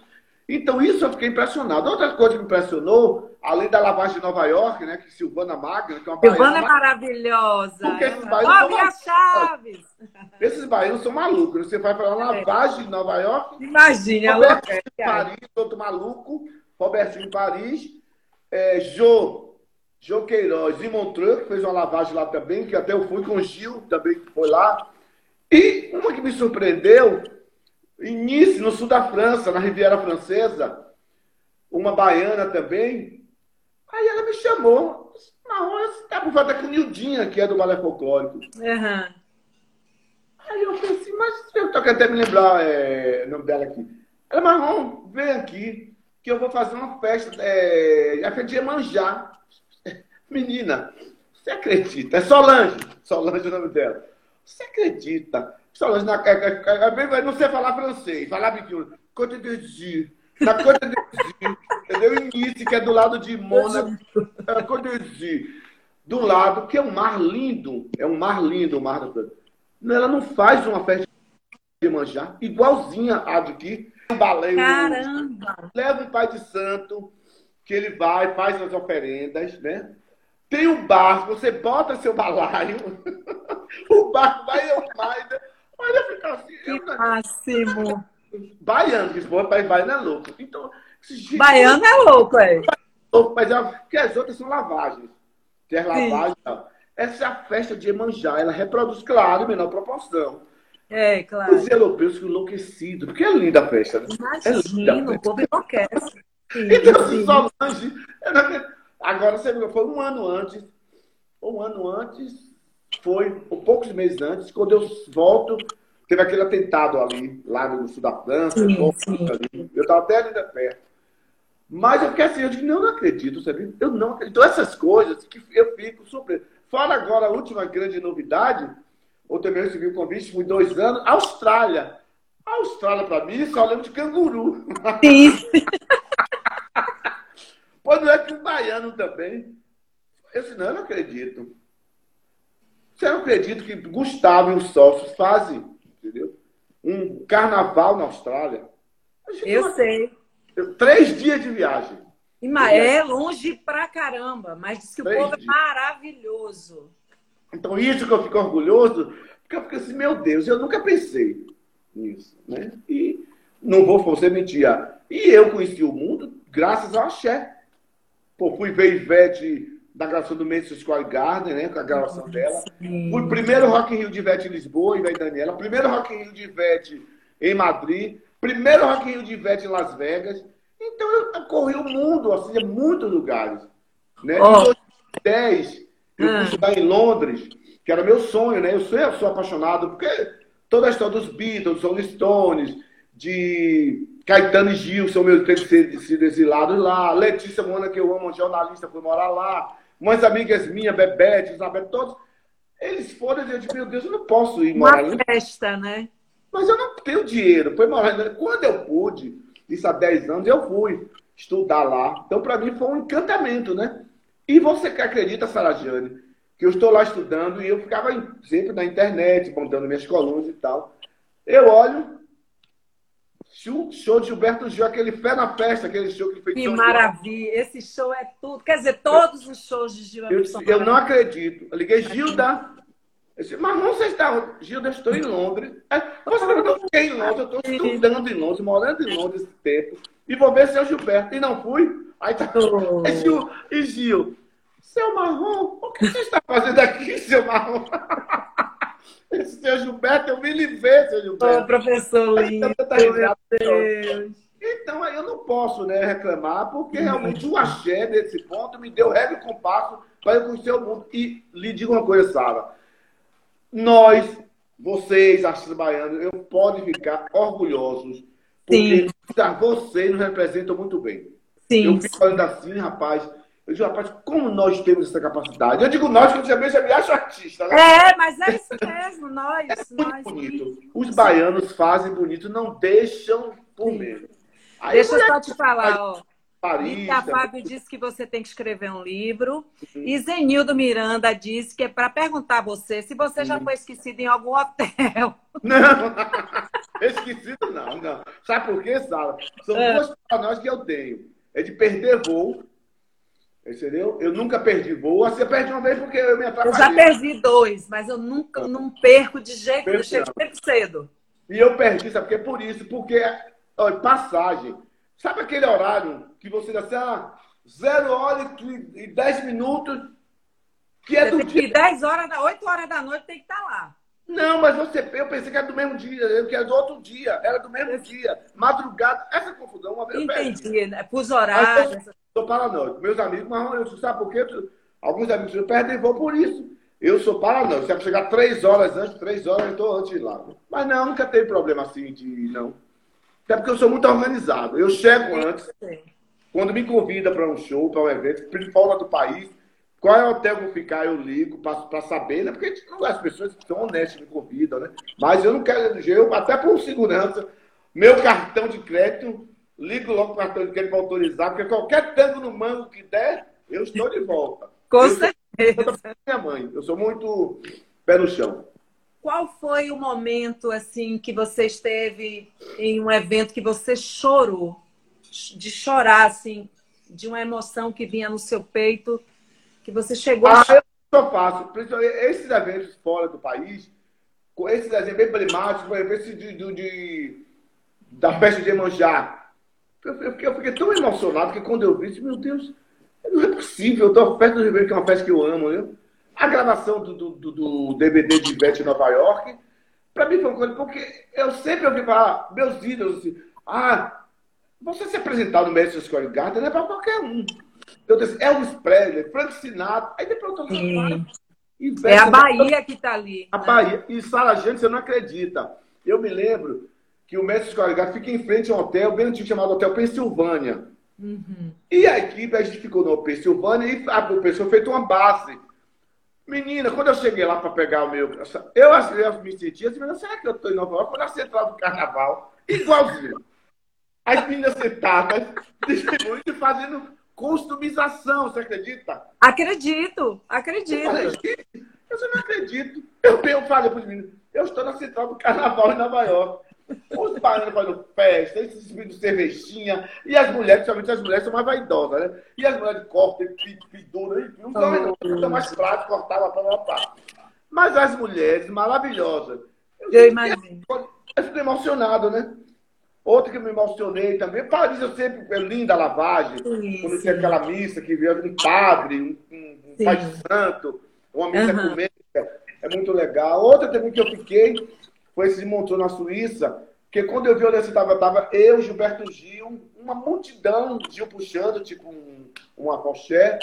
Então, isso eu fiquei impressionado. Outra coisa que me impressionou, além da lavagem de Nova York, né? Que Silvana Magna, que é uma Silvana é maravilhosa. Porque esses baianos Chaves! Esses baianos são malucos. Você vai falar lavagem de Nova York. Imagina, Robertinho de Paris, outro maluco. Robertinho de Paris. É, Jô, Jô Queiroz e Montreux, que fez uma lavagem lá também, que até eu fui com o Gil, também que foi lá. E uma que me surpreendeu em Nice, no sul da França, na Riviera Francesa, uma baiana também. Aí ela me chamou. Marrom, você tá por volta com Nildinha, que é do balé folclórico. Uhum. Aí eu falei assim, mas eu tô querendo até me lembrar é, o nome dela aqui. Ela, Marrom, vem aqui, que eu vou fazer uma festa, é, a festa de Iemanjá. Menina, você acredita? É Solange. Solange é o nome dela. Você acredita Solange, na, não sei falar francês, falar biquinho. Côte d'Azur. Na Côte d'Azur, entendeu? Em Nice, que é do lado de Mônaco. É, Côte d'Azur. Do lado, que é um mar lindo. É um mar lindo, o mar da Ela não faz uma festa de manjar, igualzinha a de aqui. Um baleio. Caramba! Leva o pai de santo, que ele vai, faz as oferendas, né? Tem um barco, você bota seu balaio, o barco vai ao mar Olha, ficar assim. Que eu, máximo. Baiano, que esse povo baiano é louco. Então, baiano é louco, é. Mas é, porque as outras são lavagens. Tem as lavagens e tal. Essa é a festa de Emanjá. Ela reproduz, claro, em menor proporção. É, claro. Os europeus ficam enlouquecidos. Porque é linda a festa. Né? Imagina, é o povo enlouquece. então, se Solange... Agora, você viu, foi um ano antes. Um ano antes, foi poucos meses antes, quando eu volto, teve aquele atentado ali, lá no sul da França, sim, sim. eu estava até ali da perto. Mas eu fiquei assim, eu disse, não, não acredito, sabe? Eu não acredito. Então, essas coisas que eu fico surpreso. Fora agora a última grande novidade, eu também recebi um convite, fui dois anos, Austrália. A Austrália, para mim, só lembro de canguru. Sim. pois não é que o baiano também. Eu disse, não, eu não acredito. Você não acredita que Gustavo e os sócios fazem, entendeu? Um carnaval na Austrália? Eu não... sei. Três dias de viagem. É longe pra caramba, mas diz que Três o povo é dias. é maravilhoso. Então, isso que eu fico orgulhoso, porque eu fico assim, meu Deus, eu nunca pensei nisso, né? E não vou você mentir. E eu conheci o mundo graças ao axé. Pô, fui ver Ivete da gravação do Madison Square Garden, né? Com a gravação Nossa, dela. Sim. O primeiro Rock in Rio de Ivete em Lisboa, Ivete Daniela. Primeiro Rock in Rio de Ivete em Madrid. Primeiro Rock in Rio de Ivete em Las Vegas. Então eu corri o mundo, assim, em muitos lugares. Né? Oh. Em 2010, eu ah. fui estudar em Londres, que era meu sonho, né? Eu sou, eu sou apaixonado, porque toda a história dos Beatles, dos Stones, de Caetano e Gil são meus sido exilados lá. Letícia Mona, que eu amo, jornalista, foi morar lá umas amigas minhas, Bebete, Isabel, todos, eles foram e eu disse, meu Deus, eu não posso ir morar Uma festa, né? Mas eu não tenho dinheiro. Foi morar. Quando eu pude, isso há 10 anos, eu fui estudar lá. Então, para mim, foi um encantamento, né? E você que acredita, Sarajane, que eu estou lá estudando e eu ficava sempre na internet, montando minhas colunas e tal. Eu olho, Show de Gilberto Gil, aquele Fé na Festa, aquele show que fez. Que maravilha! Esse show é tudo. Quer dizer, todos os shows de Gil Eu, eu não acredito. Eu liguei, Gilda. Eu disse, mas não se está. Gilda, estou em Londres. Você não eu fiquei em Londres, eu estou estudando em Londres, morando em Londres esse tempo. E vou ver seu Gilberto. E não fui. Aí tá. Oh. E Gil, e Gil, seu Marrom, o que você está fazendo aqui, seu Marrom? Esse seu Gilberto, eu me livrei, seu Gilberto. Ô, professor lindo, tá meu Deus. Então, aí eu não posso né, reclamar, porque realmente o axé, nesse ponto, me deu regra e compasso para eu conhecer o mundo. E lhe digo uma coisa, Sara. Nós, vocês, artistas baianos, eu podem ficar orgulhosos, porque Sim. vocês nos representam muito bem. Sim. Eu fico falando assim, rapaz. Eu digo, rapaz, como nós temos essa capacidade? Eu digo nós, porque eu também já me acho artista. Né? É, mas é isso mesmo, nós. É muito nós, bonito. Os baianos fazem bonito, não deixam por medo. Deixa eu só te falar, ó. Paris. Rita Fábio disse que você tem que escrever um livro. Uhum. E Zenildo Miranda disse que é para perguntar a você se você já foi esquecido em algum hotel. Não, esquecido não, não. Sabe por quê, Sala? São é. duas nós que eu tenho. É de perder voo. Entendeu? Eu nunca perdi voo. Você perde uma vez porque eu me atrapalhei. Eu já perdi dois, mas eu nunca não perco de jeito nenhum. Sempre cedo. E eu perdi, sabe por quê? Por isso. Porque, olha, passagem. Sabe aquele horário que você dá assim, ah, zero hora e dez minutos, que é você do dia. Que 10 horas, 8 horas da noite tem que estar tá lá. Não, mas você, eu pensei que era do mesmo dia, eu que era do outro dia, era do mesmo dia, madrugada, essa confusão, uma vez Entendi, né? Pus horário. Estou paranoico. Meus amigos, mas eu sabe por quê? Alguns amigos eu perdem voo por isso. Eu sou paranoico. Se é chegar três horas antes, três horas, eu estou antes de lá. Mas não, nunca teve problema assim de não. Até porque eu sou muito organizado. Eu chego antes. Quando me convida para um show, para um evento, fora do país, qual é o hotel que eu ficar, eu ligo para saber, né? Porque não, as pessoas são honestas, me convidam, né? Mas eu não quero, eu, até por segurança, meu cartão de crédito, ligo logo o cartão de crédito para autorizar, porque qualquer tango no mango que der, eu estou de volta. Com eu certeza. Sou, minha mãe, eu sou muito pé no chão. Qual foi o momento assim que você esteve em um evento que você chorou, de chorar assim, de uma emoção que vinha no seu peito, que você chegou ah, a? Eu só faço, esses eventos fora do país, esses eventos bem emblemáticos, por exemplo, esse de, de, de, da festa de Emanjá. Eu, eu, fiquei, tão emocionado que quando eu vi, disse, meu Deus, não é possível, eu estou perto do Ribeiro, que é uma festa que eu amo, né? A gravação do, do, do DVD de Ivete em Nova York, para mim foi uma coisa, porque eu sempre ouvi falar, meus ídolos, assim, ah, você se apresentar no Madison Square Garden não é para qualquer um. Eu disse, Elvis Presley, Frank Sinatra, aí depois eu tô É a Bahia que está ali. A né? Bahia. E Sara Gente, você não acredita. Eu me lembro que o Madison Square Garden fica em frente a um hotel bem antigo chamado Hotel Pensilvânia. Uhum. E a equipe, a gente ficou no Pensilvânia e a pessoa fez uma base. Menina, quando eu cheguei lá para pegar o meu. Eu, eu me senti assim, mas será que eu estou em Nova York? Quando na central do carnaval, igualzinho. As meninas sentadas, distribuindo e fazendo customização, você acredita? Acredito, acredito. Eu, falei, eu não acredito. Eu, eu falei para os meninos, eu estou na central do carnaval em Nova York. Os baianos fazendo festa, esses de cervejinha, e as mulheres, principalmente as mulheres, são mais vaidosas, né? E as mulheres cortam, penduram, enfim, não são oh, mais prático, cortava para lá, Mas as mulheres maravilhosas. Eu, eu imagino. Eu fico emocionado, né? Outra que me emocionei também, Paris, eu sempre, é linda a lavagem, sim, quando sim. tem aquela missa que vê um padre, um, um, um pai de santo, uma missa uhum. é muito legal. Outra também que eu fiquei foi esse de Montreux na Suíça, porque quando eu vi onde você estava, estava eu, Gilberto Gil, uma multidão, Gil puxando, tipo um, uma poché,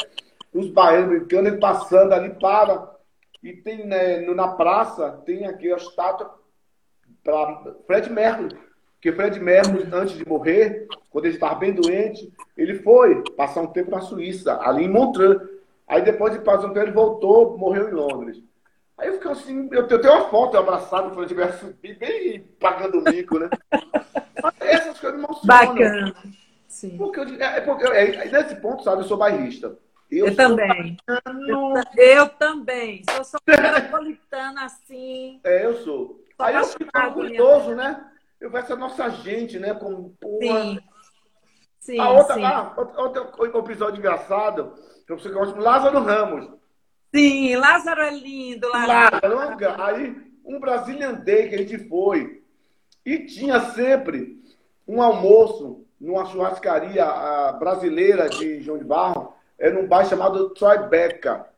os baianos brincando, ele passando ali para. E tem né, na praça, tem aqui a estátua para Fred Mercury. Porque Fred Mercury, antes de morrer, quando ele estava bem doente, ele foi passar um tempo na Suíça, ali em Montreux. Aí depois de passar um tempo, ele voltou, morreu em Londres. Aí eu fico assim, eu tenho uma foto abraçado quando eu tivesse bem pagando o mico, né? Essas coisas me emocionam. Bacana. Sim. Porque eu, é, porque é, nesse ponto, sabe, eu sou bairrista. Eu, eu também. Eu, eu, também. Sou só metropolitana assim. É, eu sou. Aí eu fico orgulhoso, né? Eu vejo essa nossa gente, né? Como, porra. Sim. Sim, a outra, sim. Ah, outro episódio engraçado, que eu gosto, Lázaro Ramos. Sim, Lázaro é lindo. Lázaro. Lázaro. Aí, um Brazilian Day que a gente foi. E tinha sempre um almoço numa churrascaria brasileira de João de Barro. Era num bairro chamado Tribeca.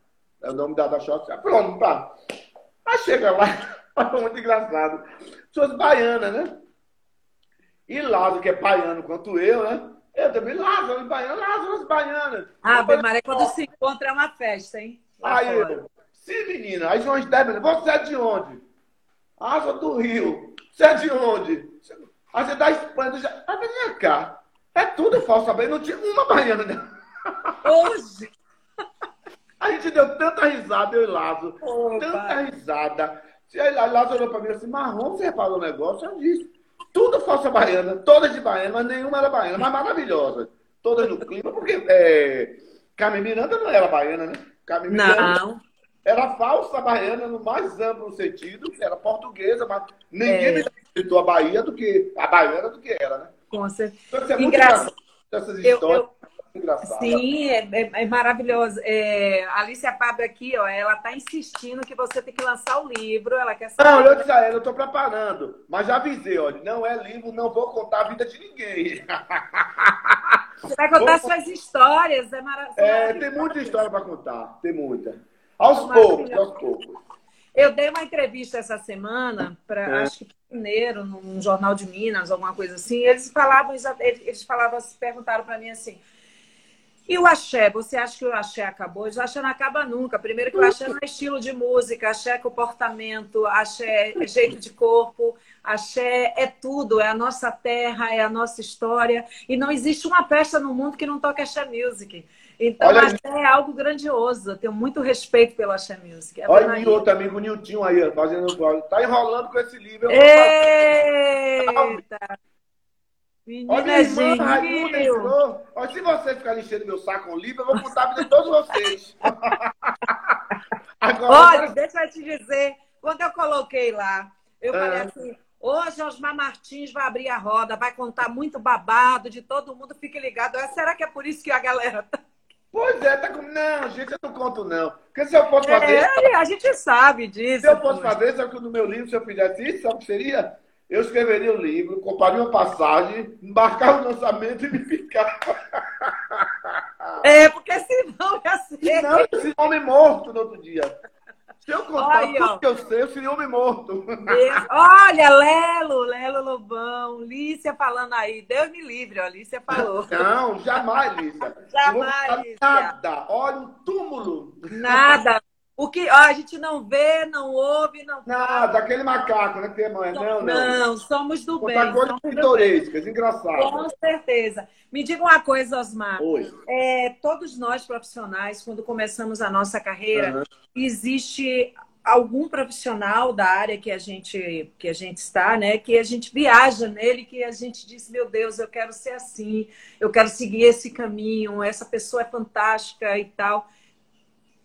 É o nome da, da churrascaria. Pronto, tá. Aí chega lá, foi muito engraçado. Pessoas baianas, né? E Lázaro, que é baiano quanto eu, né? Eu também, Lázaro, baiano, Lázaro, baianas. Ah, Maria, quando se encontra é uma festa, hein? Aí eu, sim, menina, aí João Esteban, você é de onde? Ah, sou do Rio. Você é de onde? Aí você é da Espanha. Já... Ah, vem cá. É tudo falso também. Não tinha uma baiana. Né? Hoje. A gente deu tanta risada, eu e Lázaro. Opa. Tanta risada. Aí Lázaro olhou para mim assim, marrom, você reparou o negócio? Eu disse. Tudo falsa baiana, todas de baiana, mas nenhuma era baiana, mas maravilhosa. Todas no clima, porque é, Carmen Miranda não era baiana, né? Não. era falsa baiana no mais amplo sentido, era portuguesa, mas ninguém É. me acreditou a Bahia do que a baiana do que era, né? Com certeza. Então, isso é muito Engraçado. Essas Eu- histórias eu- muito engraçadas. Sim, é, é, é maravilhoso. É, a Alicia Pablo aqui, ó, ela tá insistindo que você tem que lançar o livro. Ela quer Não, saber. eu disse a ela, eu estou preparando. Mas já avisei, olha, não é livro, não vou contar a vida de ninguém. Você vai contar suas histórias. É, mara... são É, tem muita história para contar, tem muita. Aos Maravilhoso. poucos, aos poucos. Eu dei uma entrevista essa semana para, É. acho que mineiro, num jornal de Minas, alguma coisa assim. Eles falavam, eles falavam, perguntaram para mim assim. E o axé, você acha que o axé acabou? O axé não acaba nunca. Primeiro que o axé não é estilo de música, axé é comportamento, axé é jeito de corpo, axé é tudo, é a nossa terra, é a nossa história. E não existe uma festa no mundo que não toque axé music. Então, Olha axé é algo grandioso. Eu tenho muito respeito pelo axé music. É Olha Maria. outro amigo, Niltinho aí, fazendo. Tá enrolando com esse livro. eu Olha, irmã, gentil! entrou. Olha, se você ficar enchendo meu saco com livro, eu vou contar a vida de todos vocês. Agora, Olha, deixa eu te dizer, quando eu coloquei lá, eu Ah. falei assim, hoje Osmar Martins vai abrir a roda, vai contar muito babado de todo mundo, fique ligado. Ah, Será que é por isso que a galera tá... Pois é, tá com. Não, gente, eu não conto, não. Porque se eu fosse fazer. É, a gente sabe disso. Se eu fosse poxa. fazer, sabe que no meu livro, se eu fizesse isso, sabe o que seria? Eu escreveria o livro, compraria uma passagem, embarcava no lançamento e me ficava. É, porque senão ia ser... Senão eu seria homem morto no outro dia. Se eu contar Olha, tudo que eu sei, eu seria homem morto. Deus- Olha, Lelo, Lelo Lobão, Lícia falando aí. Deus me livre, ó, Lícia falou. Não, jamais, Lícia. Jamais, Não Lícia. Nada. Olha um túmulo. Nada. O que ó, a gente não vê, não ouve, não Nada, aquele macaco, né? Que tem mãe. Não, não. Não, somos do bem. Contar coisas bem. pitorescas, Com engraçadas. certeza. Me diga uma coisa, Osmar. Oi. É, todos nós profissionais, quando começamos a nossa carreira, Aham. existe algum profissional da área que a gente que a gente está, né? Que a gente viaja nele, que a gente diz, meu Deus, eu quero ser assim, eu quero seguir esse caminho, essa pessoa é fantástica e tal.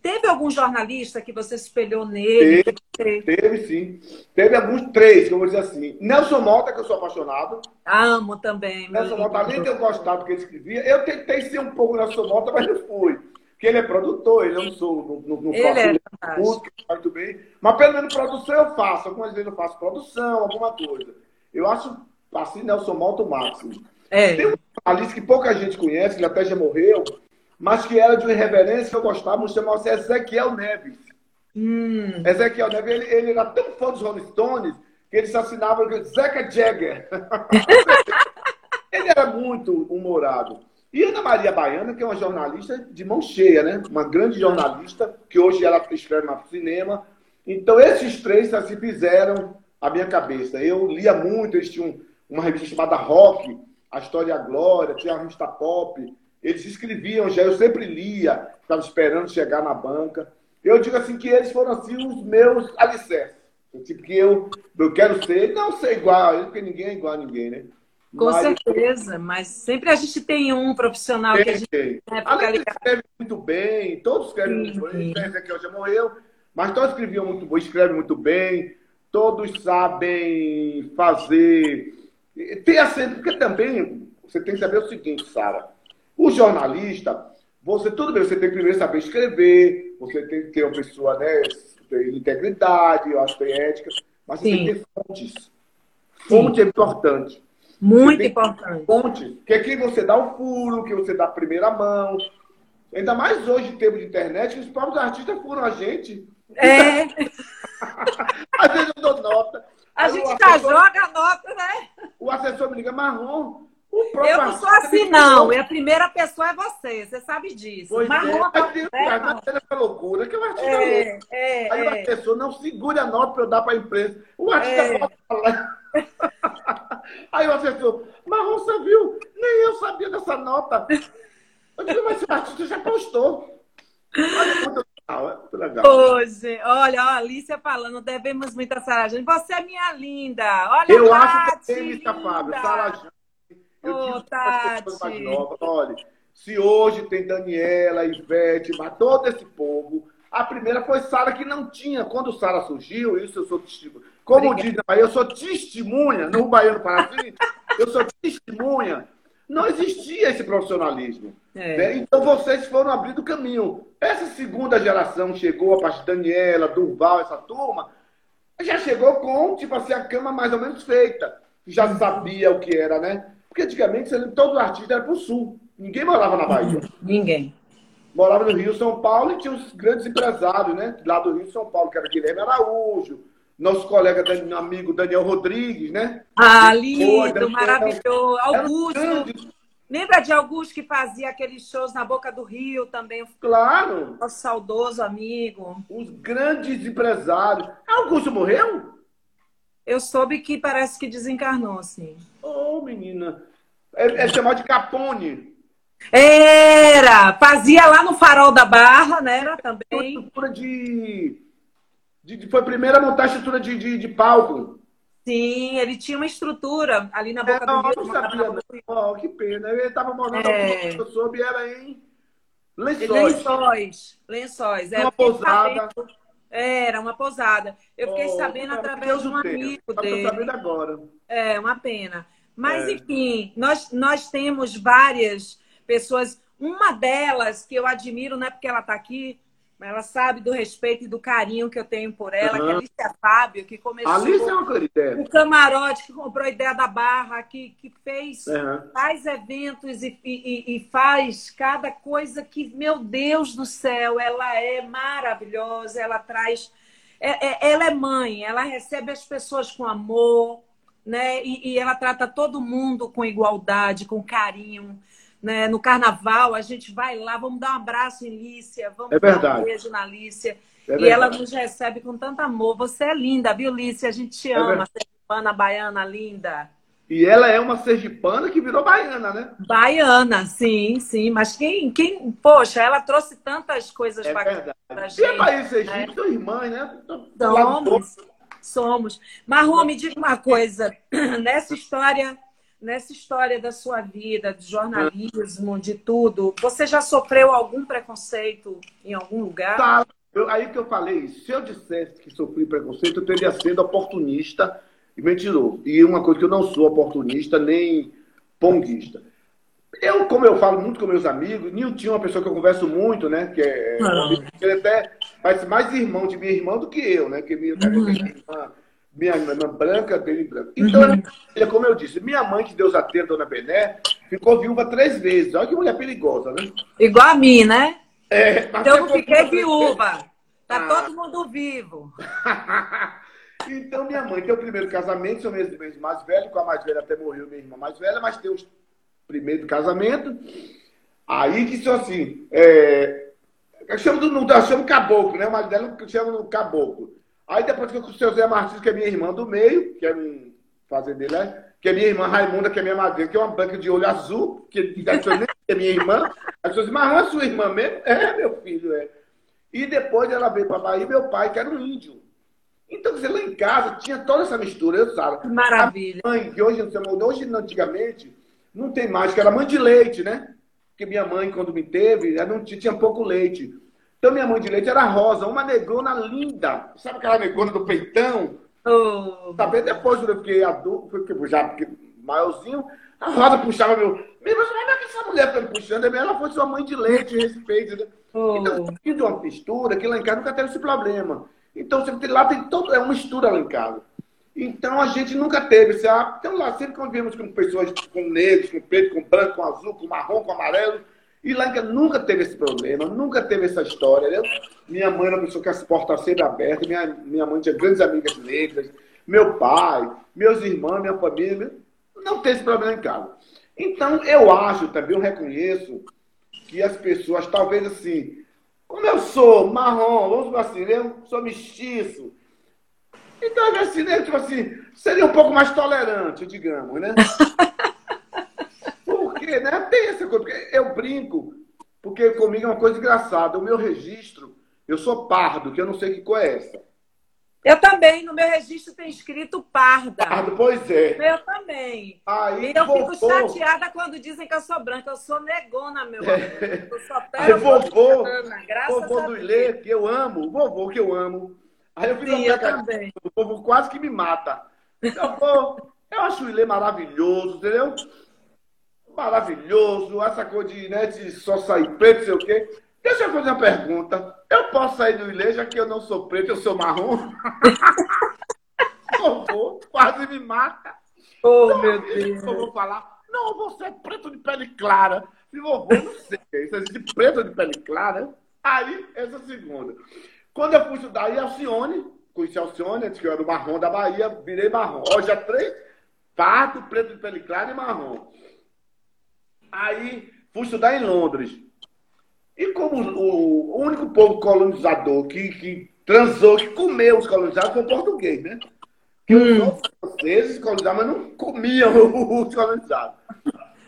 Teve algum jornalista que você se espelhou nele? você Teve sim. Teve alguns três, que eu vou dizer assim. Nelson Mota, que eu sou apaixonado. amo também. Nelson Mota, além de eu gostar do que ele escrevia, eu tentei ser um pouco Nelson Mota, mas não fui. Porque ele é produtor, ele eu não sou, não, não Ele faço é música, tudo bem. Mas pelo menos produção eu faço. Algumas vezes eu faço produção, alguma coisa. Eu acho assim, Nelson Mota o máximo. É. Tem um jornalista que pouca gente conhece, ele até já morreu, mas que era de uma irreverência que eu gostava, chamava-se Ezequiel Neves. Hum, Ezequiel Neves, ele, ele era tão fã dos Rolling Stones que ele se assinava Zeca Jagger. ele era muito humorado. E Ana Maria Baiana, que é uma jornalista de mão cheia, né? Uma grande jornalista, que hoje ela escreve no cinema. Então, esses três assim, fizeram a minha cabeça. Eu lia muito, eles tinham uma revista chamada Rock, A História e a Glória, tinha a revista Pop. Eles escreviam já, eu sempre lia, estava esperando chegar na banca. Eu digo assim que eles foram assim os meus alicerces. Tipo, que eu, eu quero ser, não ser igual porque ninguém é igual a ninguém, né? com Mas- certeza, mas sempre a gente tem um profissional que a gente Tem, tem. né, fica Além de ligado. escreve muito bem, todos escrevem muito bem. Esse aqui já morreu, mas todos escreviam muito bem, escrevem muito bem, todos sabem fazer. Tem assim, porque também você tem que saber o seguinte, Sara. O jornalista, você tudo bem, você tem que primeiro saber escrever, você tem que ter uma pessoa, né, tem integridade, eu acho que tem ética, mas você Sim. tem que ter fontes. Fonte é importante. Muito importante. Fonte, que é que você dá o furo, que você dá a primeira mão. Ainda mais hoje, em termos de internet, que os próprios artistas furam a gente. É, Às vezes eu dou nota. a gente já assessor- joga a nota, né? O assessor me liga, Marrom, Eu não sou assim, não. E a primeira pessoa é você, você sabe disso. Pois Marrom é, é essa loucura que o artista é louco. É, é, Aí o é. assessor não segure a nota para eu dar para a empresa. O artista É. pode falar. Aí o assessor, Marrom, você viu? Nem eu sabia dessa nota. Eu digo, mas esse artista já postou. Olha, muito legal, é. Hoje, olha, a Alicia falando, devemos muito a Jane. Você é minha linda. Olha, Eu Tati, acho que tem. Fábio, linda. Eu Ô, digo pessoas Tati. olha, se hoje tem Daniela, Ivete, mas todo esse povo, a primeira foi Sara que não tinha. Quando Sara surgiu, isso eu sou testemunha. Como Obrigada. diz na Bahia, eu sou testemunha, no Baiano Paraty, eu sou testemunha. Não existia esse profissionalismo. É. né? Então vocês foram abrindo o caminho. Essa segunda geração chegou, a partir de Daniela, Durval, essa turma, já chegou com, tipo assim, a cama mais ou menos feita. Já sabia o que era, né? Porque antigamente, você lembra, todo artista era pro sul. Ninguém morava na Bahia. Ninguém. Morava no Rio, São Paulo e tinha os grandes empresários, né? Lá do Rio, São Paulo, que era Guilherme Araújo, nosso colega, amigo Daniel Rodrigues, né? Ah, lindo, maravilhoso. Augusto. Lembra de Augusto que fazia aqueles shows na Boca do Rio também? claro, Nosso saudoso amigo. os grandes empresários. Augusto morreu? Eu soube que parece que desencarnou, sim. Ô, menina. É, é chamado de Capone. Era! Fazia lá no Farol da Barra, né? Era também. estrutura de, de, de- Foi a primeira a montar a estrutura de, de, de palco. Sim, ele tinha uma estrutura ali na Boca É, do não, Rio. eu não sabia, não. Ó, que pena. Ele estava morando É. eu soube, era em Lençóis. Lençóis. Lençóis. É, Uma fiquei pousada. Era uma pousada. Eu fiquei Oh, sabendo através de um amigo dele. sabendo agora. É, uma pena. Mas, É. enfim, nós, nós temos várias pessoas. Uma delas que eu admiro, não é porque ela está aqui, mas ela sabe do respeito e do carinho que eu tenho por ela, que é a. Alicia Fábio, que começou é o camarote, que comprou a ideia da barra, que, que fez, faz eventos e, e, e faz cada coisa que, meu Deus do céu, ela é maravilhosa, ela traz. é- é- ela é mãe, ela recebe as pessoas com amor, né? E, e ela trata todo mundo com igualdade, com carinho. Né? No carnaval, a gente vai lá, vamos dar um abraço em Lícia, vamos É dar um beijo na Lícia. É e ela nos recebe com tanto amor. Você é linda, viu, Lícia? A gente te É ama, verdade. sergipana, baiana, linda. E ela é uma sergipana que virou baiana, né? Baiana, sim, sim. Mas quem, quem poxa, ela trouxe tantas coisas É verdade. pra E gente. a Bahia e Sergipe são irmãs, né? Somos, somos. Marrom, me diga uma coisa. Nessa história, nessa história da sua vida, de jornalismo, de tudo, você já sofreu algum preconceito em algum lugar? Tá, eu- aí que eu falei, se eu dissesse que sofri preconceito, eu teria sido oportunista e mentiroso. E uma coisa que eu não sou oportunista nem ponguista. Eu, como eu falo muito com meus amigos, Nilton é uma pessoa que eu converso muito, né? Que é, Ah. ele até parece mais irmão de minha irmã do que eu, né? Que minha, Uhum. minha irmã, minha irmã branca, dele branca. Então, é como eu disse, minha mãe, que Deus a tenha, Dona Bené, ficou viúva três vezes. Olha que mulher perigosa, né? Igual a mim, né? É, mas Eu não fiquei viúva. Tá Ah. todo mundo vivo. então, minha mãe tem o primeiro casamento, sou meus irmãos mais velho, com a mais velha até morreu minha irmã mais velha, mas tem o primeiro casamento. Aí disse assim, é, eu chamo do não, eu chamo caboclo, né? O marido dela eu chamo no caboclo. Aí depois que eu com o seu Zé Martins, que é minha irmã do meio, que é um fazendeiro, né? que é minha irmã Raimunda, que é minha madrinha, que é uma branca de olho azul, que nem é minha irmã. As pessoas dizem, mas não é sua irmã mesmo? É, meu filho, é. E depois ela veio para Bahia, meu pai, que era um índio. Então, você lá em casa tinha toda essa mistura, eu. Que maravilha. A mãe, que hoje não se chama, hoje antigamente, não tem mais, que era mãe de leite, né? Porque minha mãe, quando me teve, ela não tinha, tinha pouco leite. Então, minha mãe de leite era rosa, uma negrona linda. Sabe aquela negrona do peitão? Oh, Saber depois, quando eu fiquei adulto, porque já fiquei maiorzinho, a rosa puxava meu. Meu, mas olha que essa mulher tá me puxando, ela foi sua mãe de leite, respeito. Né? Então, oh. tem de uma mistura que lá em casa nunca teve esse problema. Então, sempre tem- lá tem todo, é uma mistura lá em casa. Então, a gente nunca teve ah, Então, lá sempre convivemos com pessoas com negros, com preto, com branco, com azul, com marrom, com amarelo. E lá nunca teve esse problema, nunca teve essa história. né? Minha mãe era uma pessoa que as portas sempre abertas, minha, minha mãe tinha grandes amigas negras, meu pai, meus irmãos, minha família. Não tem esse problema em casa. Então, eu acho também, eu reconheço que as pessoas, talvez assim, como eu sou marrom, vamos dizer assim, eu sou mestiço. Então, assim, né, tipo assim, seria um pouco mais tolerante, digamos, né? Porque né, tem essa coisa. Porque eu brinco, porque comigo é uma coisa engraçada. O meu registro, eu sou pardo, que eu não sei que cor é essa. Eu também, no meu registro tem escrito parda. Pardo, pois é. Eu também. Aí, e eu vovô, fico chateada quando dizem que eu sou branca. Eu sou negona, meu amor. Eu sou Aí, vovô, graças vovô a do Deus. Ilê, que eu amo, vovô que eu amo. Aí eu fiz Sim, uma também. o povo quase que me mata. Eu, pô, eu acho o Ilê maravilhoso, entendeu? Maravilhoso, essa coisa de, né, de só sair preto, sei o quê. Deixa eu fazer uma pergunta. Eu posso sair do Ilê, já que eu não sou preto, eu sou marrom? Vovô, quase me mata. Oh, meu Eu Deus. vou falar, não, você é preto de pele clara. Se vovô, não sei. Isso existe preto de pele clara. Aí, essa segunda. Quando eu fui estudar em Alcione, conheci Alcione, antes que eu era o marrom da Bahia, virei marrom. Hoje é três, pardo, preto de pele clara e marrom. Aí, fui estudar em Londres. E como o, o único povo colonizador que, que transou, que comeu os colonizados foi o português, né? Que os outros franceses colonizavam, mas não comiam os colonizados.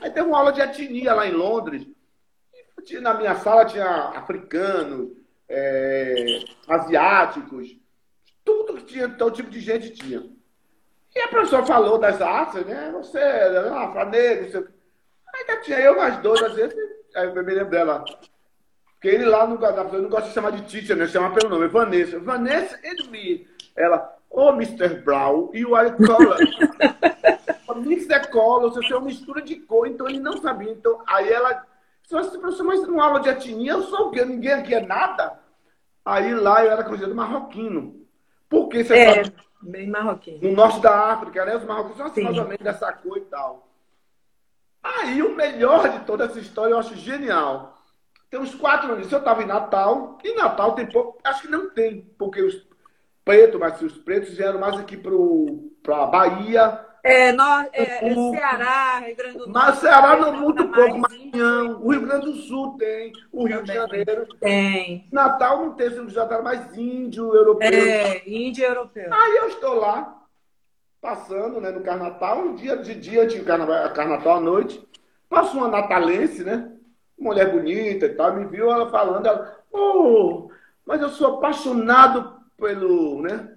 Aí teve uma aula de etnia lá em Londres. E Na minha sala tinha africanos, é, asiáticos, tudo que tinha, todo tipo de gente tinha. E a professora falou das raças, né? Você, ah, afro-negro, não sei o quê. Aí já tinha eu mais dois, às vezes, aí eu me lembro dela. Porque ele lá no eu não gosta de chamar de teacher, né? Chama pelo nome, Vanessa. Vanessa and me. Ela, oh, Mr. Brown, you are color. Mr. Color, você é uma mistura de cor, então ele não sabia. Então, aí ela, se você professor, mas numa aula de etnia, eu sou o quê? Ninguém aqui é nada. Aí lá eu era considerado marroquino. Porque você É, sabe, bem marroquino. no norte da África, né? Os marroquinos são assim, Sim. mais ou menos dessa cor e tal. Aí o melhor de toda essa história eu acho genial. Tem uns quatro anos. Eu estava em Natal, e Natal tem pouco. Acho que não tem, porque os pretos, mas os pretos vieram mais aqui para Bahia. É, nós, é, é Ceará, Rio Grande do Norte. Mas Ceará não muito pouco, Maranhão. O Rio Grande do Sul tem, o Rio de. Janeiro. Tem. Natal não tem, se já tá mais índio, europeu. É, índio e europeu. Aí eu estou lá, passando né, no Carnatal, um dia de dia, tinha o Carnaval, Carnatal à noite. Passou uma natalense, né? Mulher bonita e tal, me viu ela falando, ela, oh, mas eu sou apaixonado pelo, né?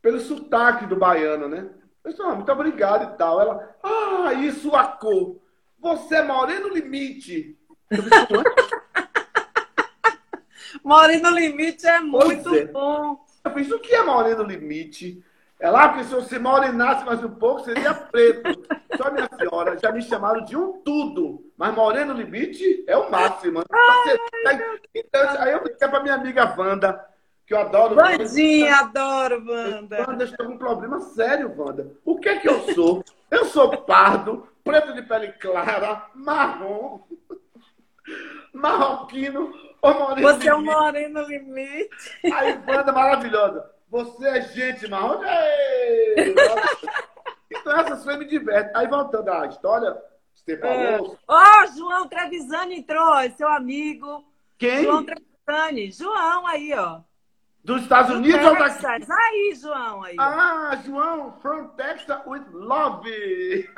Pelo sotaque do baiano, né? Eu disse, ah, muito obrigado e tal. Ela, ah, isso a cor. Você mora no limite. Eu disse, "Ué?" Morir no limite é muito é. bom. Eu fiz, o que é moreno limite? Ela, ah, porque se você morenasse mais um pouco, seria preto. Só minha senhora, já me chamaram de um tudo. Mas moreno limite é o máximo. Você- então, aí eu liguei pra minha amiga Wanda, que eu adoro. Bandinha, adoro. Wanda, eu estou com um problema sério, Wanda. O que é que eu sou? Eu sou pardo, preto de pele clara, marrom, marroquino ou moreno Você é um limite? moreno no limite. Aí, banda maravilhosa. Você é gente marrom. Então essas coisas me divertem. Aí voltando à história, você falou. Ó, João Trevisani entrou, é seu amigo. Quem? João Trevisani. João aí, ó. Dos Estados Do Unidos ou daqui? Aí, João aí. Ah, João, from Texas with love.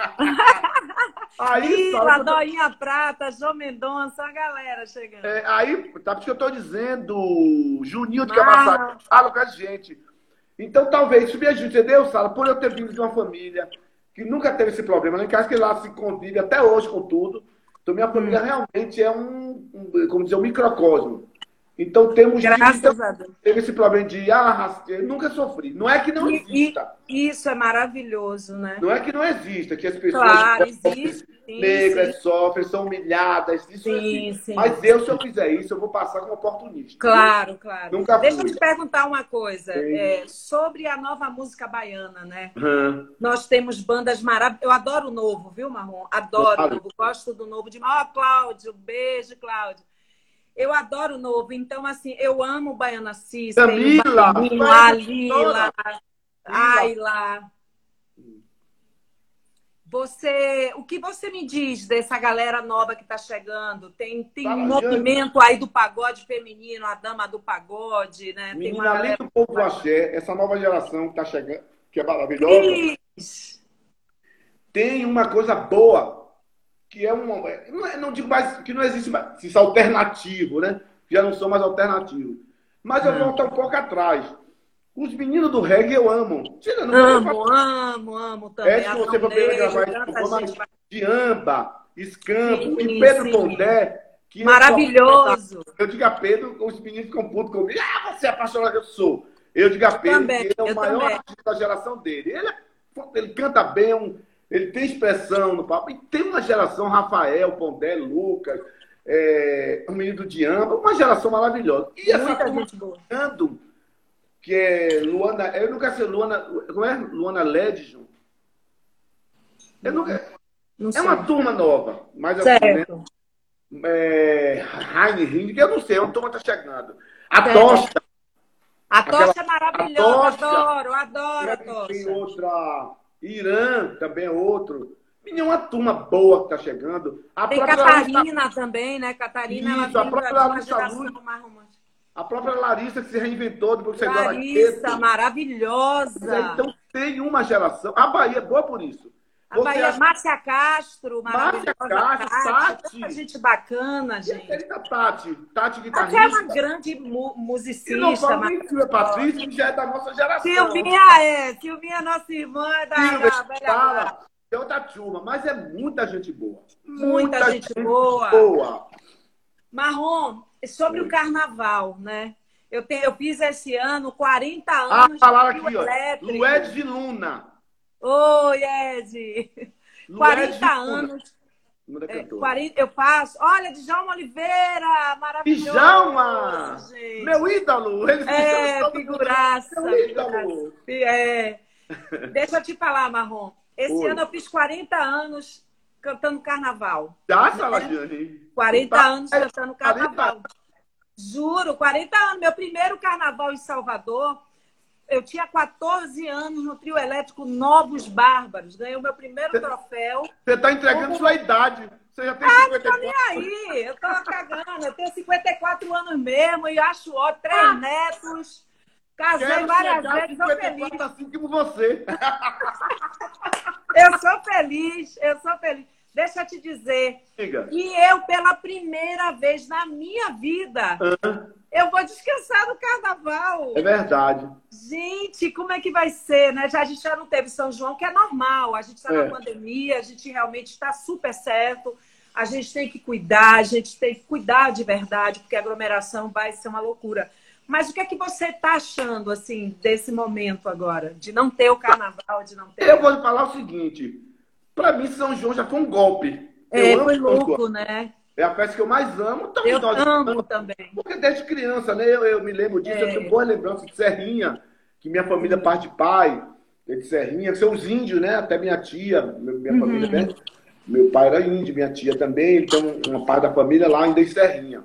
aí, Ih, fala- Ladoinha Prata, João Mendonça, a galera chegando. É, aí, tá por que eu tô dizendo, Juninho de Ah. Camaçari, fala com a gente. Então, talvez, isso me ajude, entendeu, Sala? Por eu ter vindo de uma família que nunca teve esse problema, nem casa que lá se convive até hoje com tudo. Então, minha família realmente é um, um, como dizer, um microcosmo. Então, temos Graças então, a Deus. teve esse problema de, ah, nunca sofri. Não é que não E- exista. e isso é maravilhoso, né? Não é que não exista, que as pessoas Claro, existe. Sim, negras sim. sofrem, são humilhadas, isso Sim, existe. sim. Mas eu, se eu fizer isso, eu vou passar como oportunista. Claro, claro. Nunca Deixa eu fui. te perguntar uma coisa. É, sobre a nova música baiana, né? Hum. Nós temos bandas maravilhosas. Eu adoro o novo, viu, Marrom? Adoro Claro. o novo. Gosto do novo de. Ó, Cláudio, beijo, Cláudio. Eu adoro novo. Então, assim, eu amo Baiana System, Camila, o Baianinho, vai, a Lila, Ayla. Você, o que você me diz dessa galera nova que está chegando? Tem, tem um Fala, movimento aí do pagode feminino, a dama do pagode, né? Tem Menina, uma além galera. do povo axé, essa nova geração que está chegando, que é maravilhosa, Isso. tem uma coisa boa. Que é um. Não, é, não digo mais que não existe mais isso alternativo, né? Já não sou mais alternativo. Mas eu volto um pouco atrás. Os meninos do reggae eu amo. Tira, não amo, amo, amo também. É, se você for gravar isso, de Amba, Escampo sim, e Pedro sim. Pondé. Que Maravilhoso. Eu, digo a Pedro, os meninos ficam putos comigo. Ah, você é apaixonado, eu sou. Eu digo a Pedro também, que ele é o maior também. artista da geração dele. Ele, é, ele canta bem, um, ele tem expressão no papo. E tem uma geração, Rafael, Pondé, Lucas, é, o menino do Diamba, uma geração maravilhosa. E essa Muita boa. que é Luana, eu nunca sei, Luana, como é? Luana Ledjon. Eu nunca, não é uma turma nova, mas assim, né? É, eu não sei, é uma turma está chegando. A certo. Tocha. A Tocha é maravilhosa, tocha, adoro, adoro a Tocha. Tem outra, Irã também é outro. Menina, uma turma boa que está chegando. A tem Catarina Larissa... também, né? Catarina, Isso, ela a própria Larissa Luz. A própria Larissa que se reinventou depois que você Larissa, maravilhosa. Então tem uma geração. A Bahia é boa por isso. A Bahia, acha... Márcia Castro, Márcia Castro, Tati. Tati. gente bacana, gente. E a Tati, Tati guitarrista. Tati é uma grande mu musicista. E não fala nem Silvia Patrícia, que já é da nossa geração. Silvinha é, Silvinha, nossa irmã é da, Silvia, da velha fala, é outra turma, mas é muita gente boa. Muita, muita gente, gente, boa. boa. Marrom, sobre Oi. o carnaval, né? Eu, tenho, eu fiz esse ano 40 ah, anos ah, falaram aqui, ó. Lued de Luna. Oi, Ed! 40 anos. É, 40, eu faço. Olha, Djalma Oliveira, maravilhoso. Djalma! Gente. Meu ídolo! Ele é, figuraça. Meu ídolo! É. Deixa eu te falar, Marrom. Esse Oi. ano eu fiz 40 anos cantando carnaval. Já, Saladiane? 40 tá... anos cantando carnaval. 40... Juro, 40 anos. Meu primeiro carnaval em Salvador eu tinha 14 anos no trio elétrico Novos Bárbaros. Ganhei o meu primeiro cê, troféu. Você está entregando como... sua idade. Você já tem ah, 54. Ah, nem aí. Eu tô cagando. Eu tenho 54 anos mesmo e acho ótimo. Três ah. netos. Casei Quero várias vezes. Sou feliz. assim como você. eu sou feliz. Eu sou feliz. Deixa eu te dizer. Diga. E eu, pela primeira vez na minha vida, eu vou descansar no carnaval. É verdade. Gente, como é que vai ser, né? Já, a gente já não teve São João, que é normal. A gente está é. na pandemia, a gente realmente está super certo. A gente tem que cuidar, a gente tem que cuidar de verdade, porque a aglomeração vai ser uma loucura. Mas o que é que você está achando, assim, desse momento agora? De não ter o carnaval, de não ter... Eu vou lhe falar o seguinte. Para mim, São João já foi um golpe. É, foi louco, né? É a festa que eu mais amo. Então, eu amo também. Porque desde criança, né? Eu, eu me lembro disso. É. Eu tenho boa lembrança de Serrinha, que minha família, parte de pai, é de Serrinha, que são os índios, né? Até minha tia, minha uhum. família, né? Meu pai era índio, minha tia também, então uma parte da família lá ainda em Serrinha.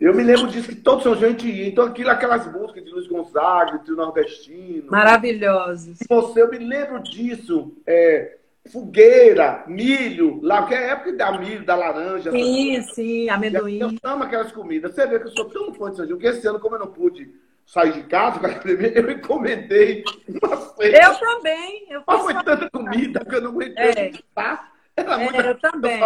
Eu me lembro disso que todo São gente ia. Então, aquilo, aquelas músicas de Luiz Gonzaga, de Nordestino. Maravilhosos. Você, eu me lembro disso. É, fogueira, milho, lá, que é época da milho, da laranja. Sim, sim, amendoim. Eu amo aquelas comidas. Você vê que eu sou tão fã de São João, que esse ano, como eu não pude sair de casa para academia, eu encomendei uma ceia. Eu também. Eu Mas foi tanta comida que eu não aguentei. É. Tá? Era é, eu também.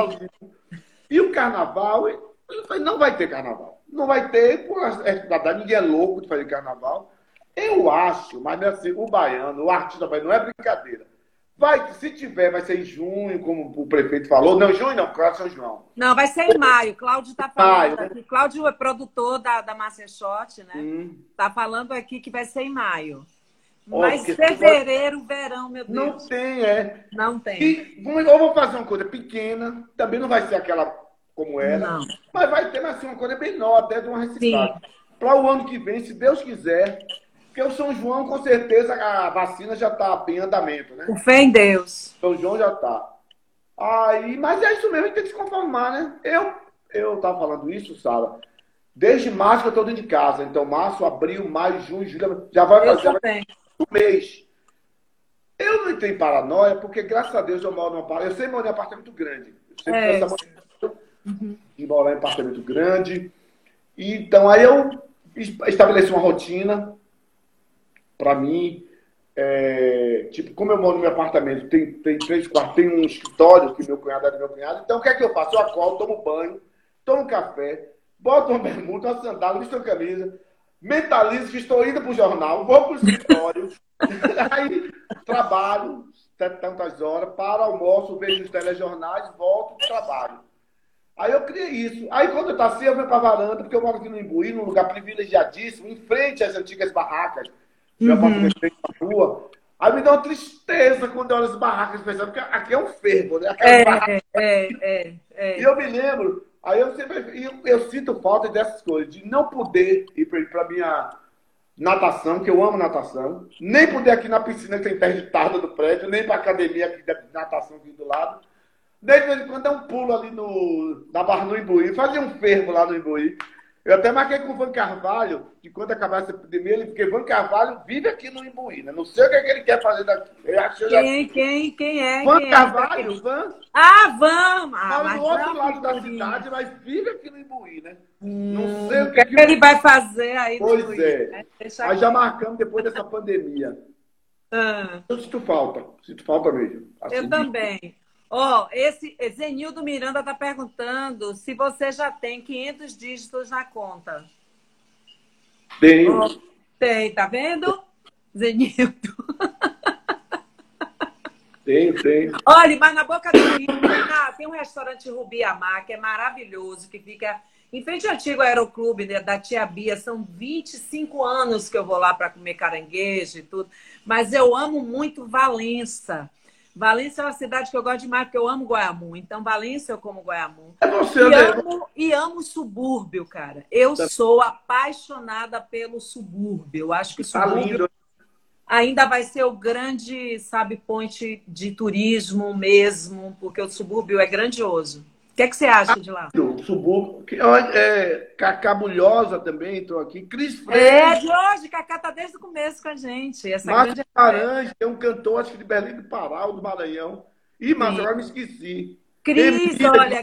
E o carnaval, eu falei, não vai ter carnaval. Não vai ter, por é, ninguém é louco de fazer carnaval. Eu acho, mas assim, o baiano, o artista baiano, não é brincadeira. Vai, se tiver, vai ser em junho, como o prefeito falou. Não, junho não, claro, São João. Não, vai ser em maio. Cláudio está falando maio, né? aqui. Cláudio é produtor da, da Shot, né? Hum. Tá falando aqui que vai ser em maio. Mas fevereiro, pode... verão, meu Deus. Não tem, é. Não tem. E, eu vou fazer uma coisa pequena. Também não vai ser aquela como era. Não. Mas vai ter, assim, uma coisa menor, até de uma reciclagem. Para o ano que vem, se Deus quiser, porque o São João, com certeza, a vacina já está em andamento, né? Com fé em Deus. São João já está. Aí, mas é isso mesmo, a gente tem que se conformar, né? Eu eu estava falando isso, Sara. Desde março que eu estou dentro de casa. Então, março, abril, maio, junho, julho, já vai fazer um mês. Eu não em paranoia, porque graças a Deus eu moro num apartamento. Eu sempre moro em um apartamento grande. Eu sempre é, essa uhum. de morar em um apartamento grande. Então, aí eu estabeleci uma rotina para mim, é, tipo, como eu moro no meu apartamento, tem, tem três quartos, tem um escritório que meu cunhado é do meu cunhado, então o que é que eu faço? Eu acordo, tomo banho, tomo café, boto uma bermuda, uma sandália, visto uma camisa, mentalizo que estou indo para o jornal, vou para o escritório, aí trabalho tantas horas, para almoço, vejo os telejornais, volto para trabalho. Aí eu criei isso. Aí quando eu assim, eu venho para varanda, porque eu moro aqui no Imbuí, num lugar privilegiadíssimo, em frente às antigas barracas. Meu uhum. apartamento na rua. Aí me dá uma tristeza quando eu olho as barracas, pensando que aqui é um fervo, né? É, é, é, é, E eu me lembro, aí eu sempre eu, eu sinto falta dessas coisas, de não poder ir para minha natação, que eu amo natação, nem poder aqui na piscina que tem interditada do prédio, nem para academia aqui da natação aqui do lado. De vez em quando dá um pulo ali no, na barra do Imbuí, fazia um fervo lá no Imbuí. Eu até marquei com o Van Carvalho, que quando acabar essa epidemia, ele, porque Van Carvalho vive aqui no Imbuí, né? Não sei o que, é que ele quer fazer daqui. quem, já... quem, quem é? Van quem é Carvalho, é? Van. Ah, Van! Ah, mas do outro lado da cidade, mas vive aqui no Imbuí, né? Hum, não sei o que, que, ele vai fazer aí no Pois Imbuí, é. Né? Aí já marcamos depois dessa pandemia. Ah. Eu sinto falta, sinto falta mesmo. Assim, eu também. Ó, oh, esse Zenildo Miranda está perguntando se você já tem 500 dígitos na conta. Tenho. Oh, tem, tá vendo? Zenildo. Tenho, tenho. Olha, mas na boca do Rio tem um restaurante Rubi Amar, que é maravilhoso, que fica em frente ao antigo aeroclube né, da Tia Bia. São 25 anos que eu vou lá para comer caranguejo e tudo. Mas eu amo muito Valença. Valência é uma cidade que eu gosto demais, porque eu amo Goiamu. Então, Valência eu como Goiamu. É você, e, né? amo, e amo o subúrbio, cara. Eu tá. sou apaixonada pelo subúrbio. Eu acho que o tá subúrbio ainda vai ser o grande, sabe, ponte de turismo mesmo, porque o subúrbio é grandioso. O que, é que você acha de lá? O subúrbio. É, Cacá Bulhosa também entrou aqui. Cris Freire. É, de hoje. Cacá tá desde o começo com a gente. Essa Márcio grande... Laranja, tem um cantor, acho que de Berlim do Pará, ou do Maranhão. Ih, mas agora me esqueci. Cris, olha,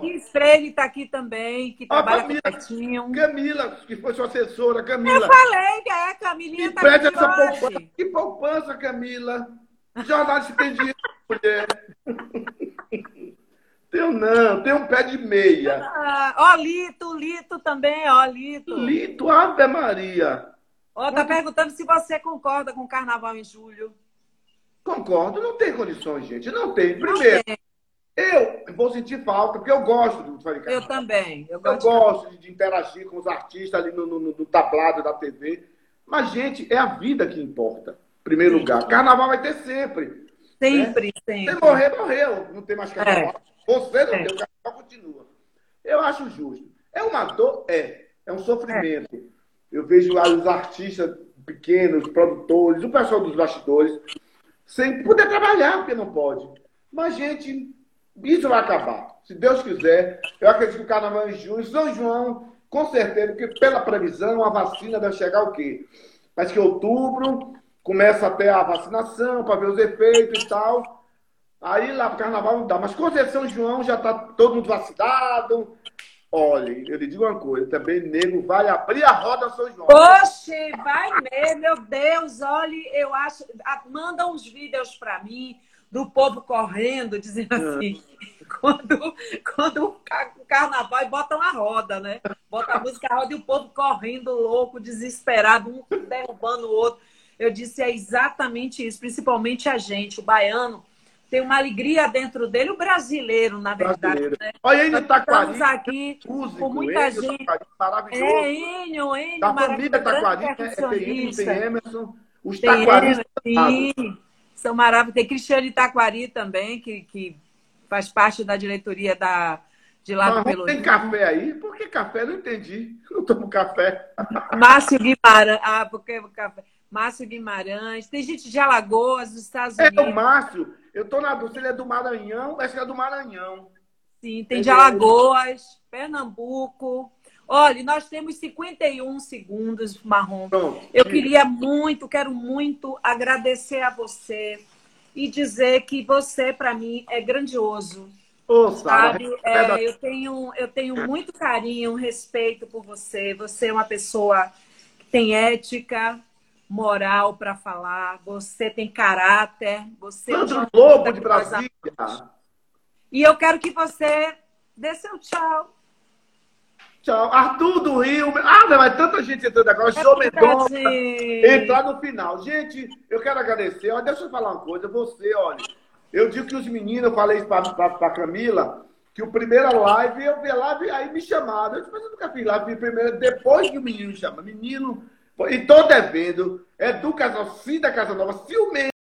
Cris Freire está aqui também, que ah, trabalha Camila, pertinho. Camila, que foi sua assessora, Camila. Eu falei que é, Camilinha tá aqui essa poupança. Que poupança, Camila. Jornalista tem dinheiro, mulher. Tenho não, tem um pé de meia. Ah, ó, Lito, Lito também, ó, Lito. Lito, Ave Maria. Ó, tá perguntando se você concorda com o carnaval em julho. Concordo, não tem condições, gente. Não tem. Primeiro, não tem. eu vou sentir falta, porque eu gosto do carnaval. Eu também. Eu gosto, eu gosto de, de, interagir com os artistas ali no, no, no, tablado da TV. Mas, gente, é a vida que importa. Em primeiro Sim. lugar. Carnaval vai ter sempre. Sempre, né? sempre. Se morrer, morreu. Não tem mais carnaval. É. Você não é. tem, o carnaval continua. Eu acho justo. É uma dor? É. É um sofrimento. É. Eu vejo lá os artistas pequenos, produtores, o pessoal dos bastidores, sem poder trabalhar, porque não pode. Mas, gente, isso vai acabar. Se Deus quiser, eu acredito que o carnaval é em junho. São João, com certeza, porque pela previsão, a vacina deve chegar o quê? Mas que outubro começa até a vacinação para ver os efeitos e tal. Aí lá pro carnaval não dá. Mas Conceição João já tá todo mundo vacinado. Olha, eu lhe digo uma coisa, também nego vai abrir a roda São João. Oxe, vai mesmo, meu Deus, olhe, eu acho. Manda uns vídeos para mim do povo correndo, dizendo assim. Quando, quando o carnaval e botam a roda, né? Bota a música a roda e o povo correndo louco, desesperado, um derrubando o outro. Eu disse, é exatamente isso, principalmente a gente, o baiano tem uma alegria dentro dele, o brasileiro, na verdade. Brasileiro. Né? Olha, Enio Taquari. Estamos aqui músico, com muita Enio, gente. Taquari, maravilhoso. É, Enio, Enio, Da família Taquari, né? tem Enio, tem Emerson. Os tem Taquaris. Sim, são maravilhosos. Tem Cristiane Taquari também, que, que faz parte da diretoria da, de lá Mas do Tem café aí? Por que café? Não entendi. Não tomo café. Márcio Guimarães. Ah, porque café. Márcio Guimarães. Tem gente de Alagoas, dos Estados Unidos. É o Márcio. Eu tô na dúvida, ele é do Maranhão, acho que é do Maranhão. Sim, tem de Alagoas, Pernambuco. Olha, nós temos 51 segundos, Marrom. Pronto. Eu queria muito, quero muito agradecer a você e dizer que você, para mim, é grandioso. Oh, sabe? É, eu, tenho, eu tenho muito carinho, respeito por você. Você é uma pessoa que tem ética, moral para falar, você tem caráter, você Sandro é Lobo de Brasília. E eu quero que você dê seu tchau. Tchau. Arthur do Rio. Ah, não, mas tanta gente entrando agora. É João Mendonça. Entrar no final. Gente, eu quero agradecer. Olha, deixa eu falar uma coisa. Você, olha, eu digo que os meninos, eu falei isso para a Camila, que o primeira live, eu vi a live, aí me chamaram. Eu disse, mas eu nunca fiz live primeiro, depois que o menino chama. Menino, e tô devendo. É do Casal, sim da Casa Nova, ciumento.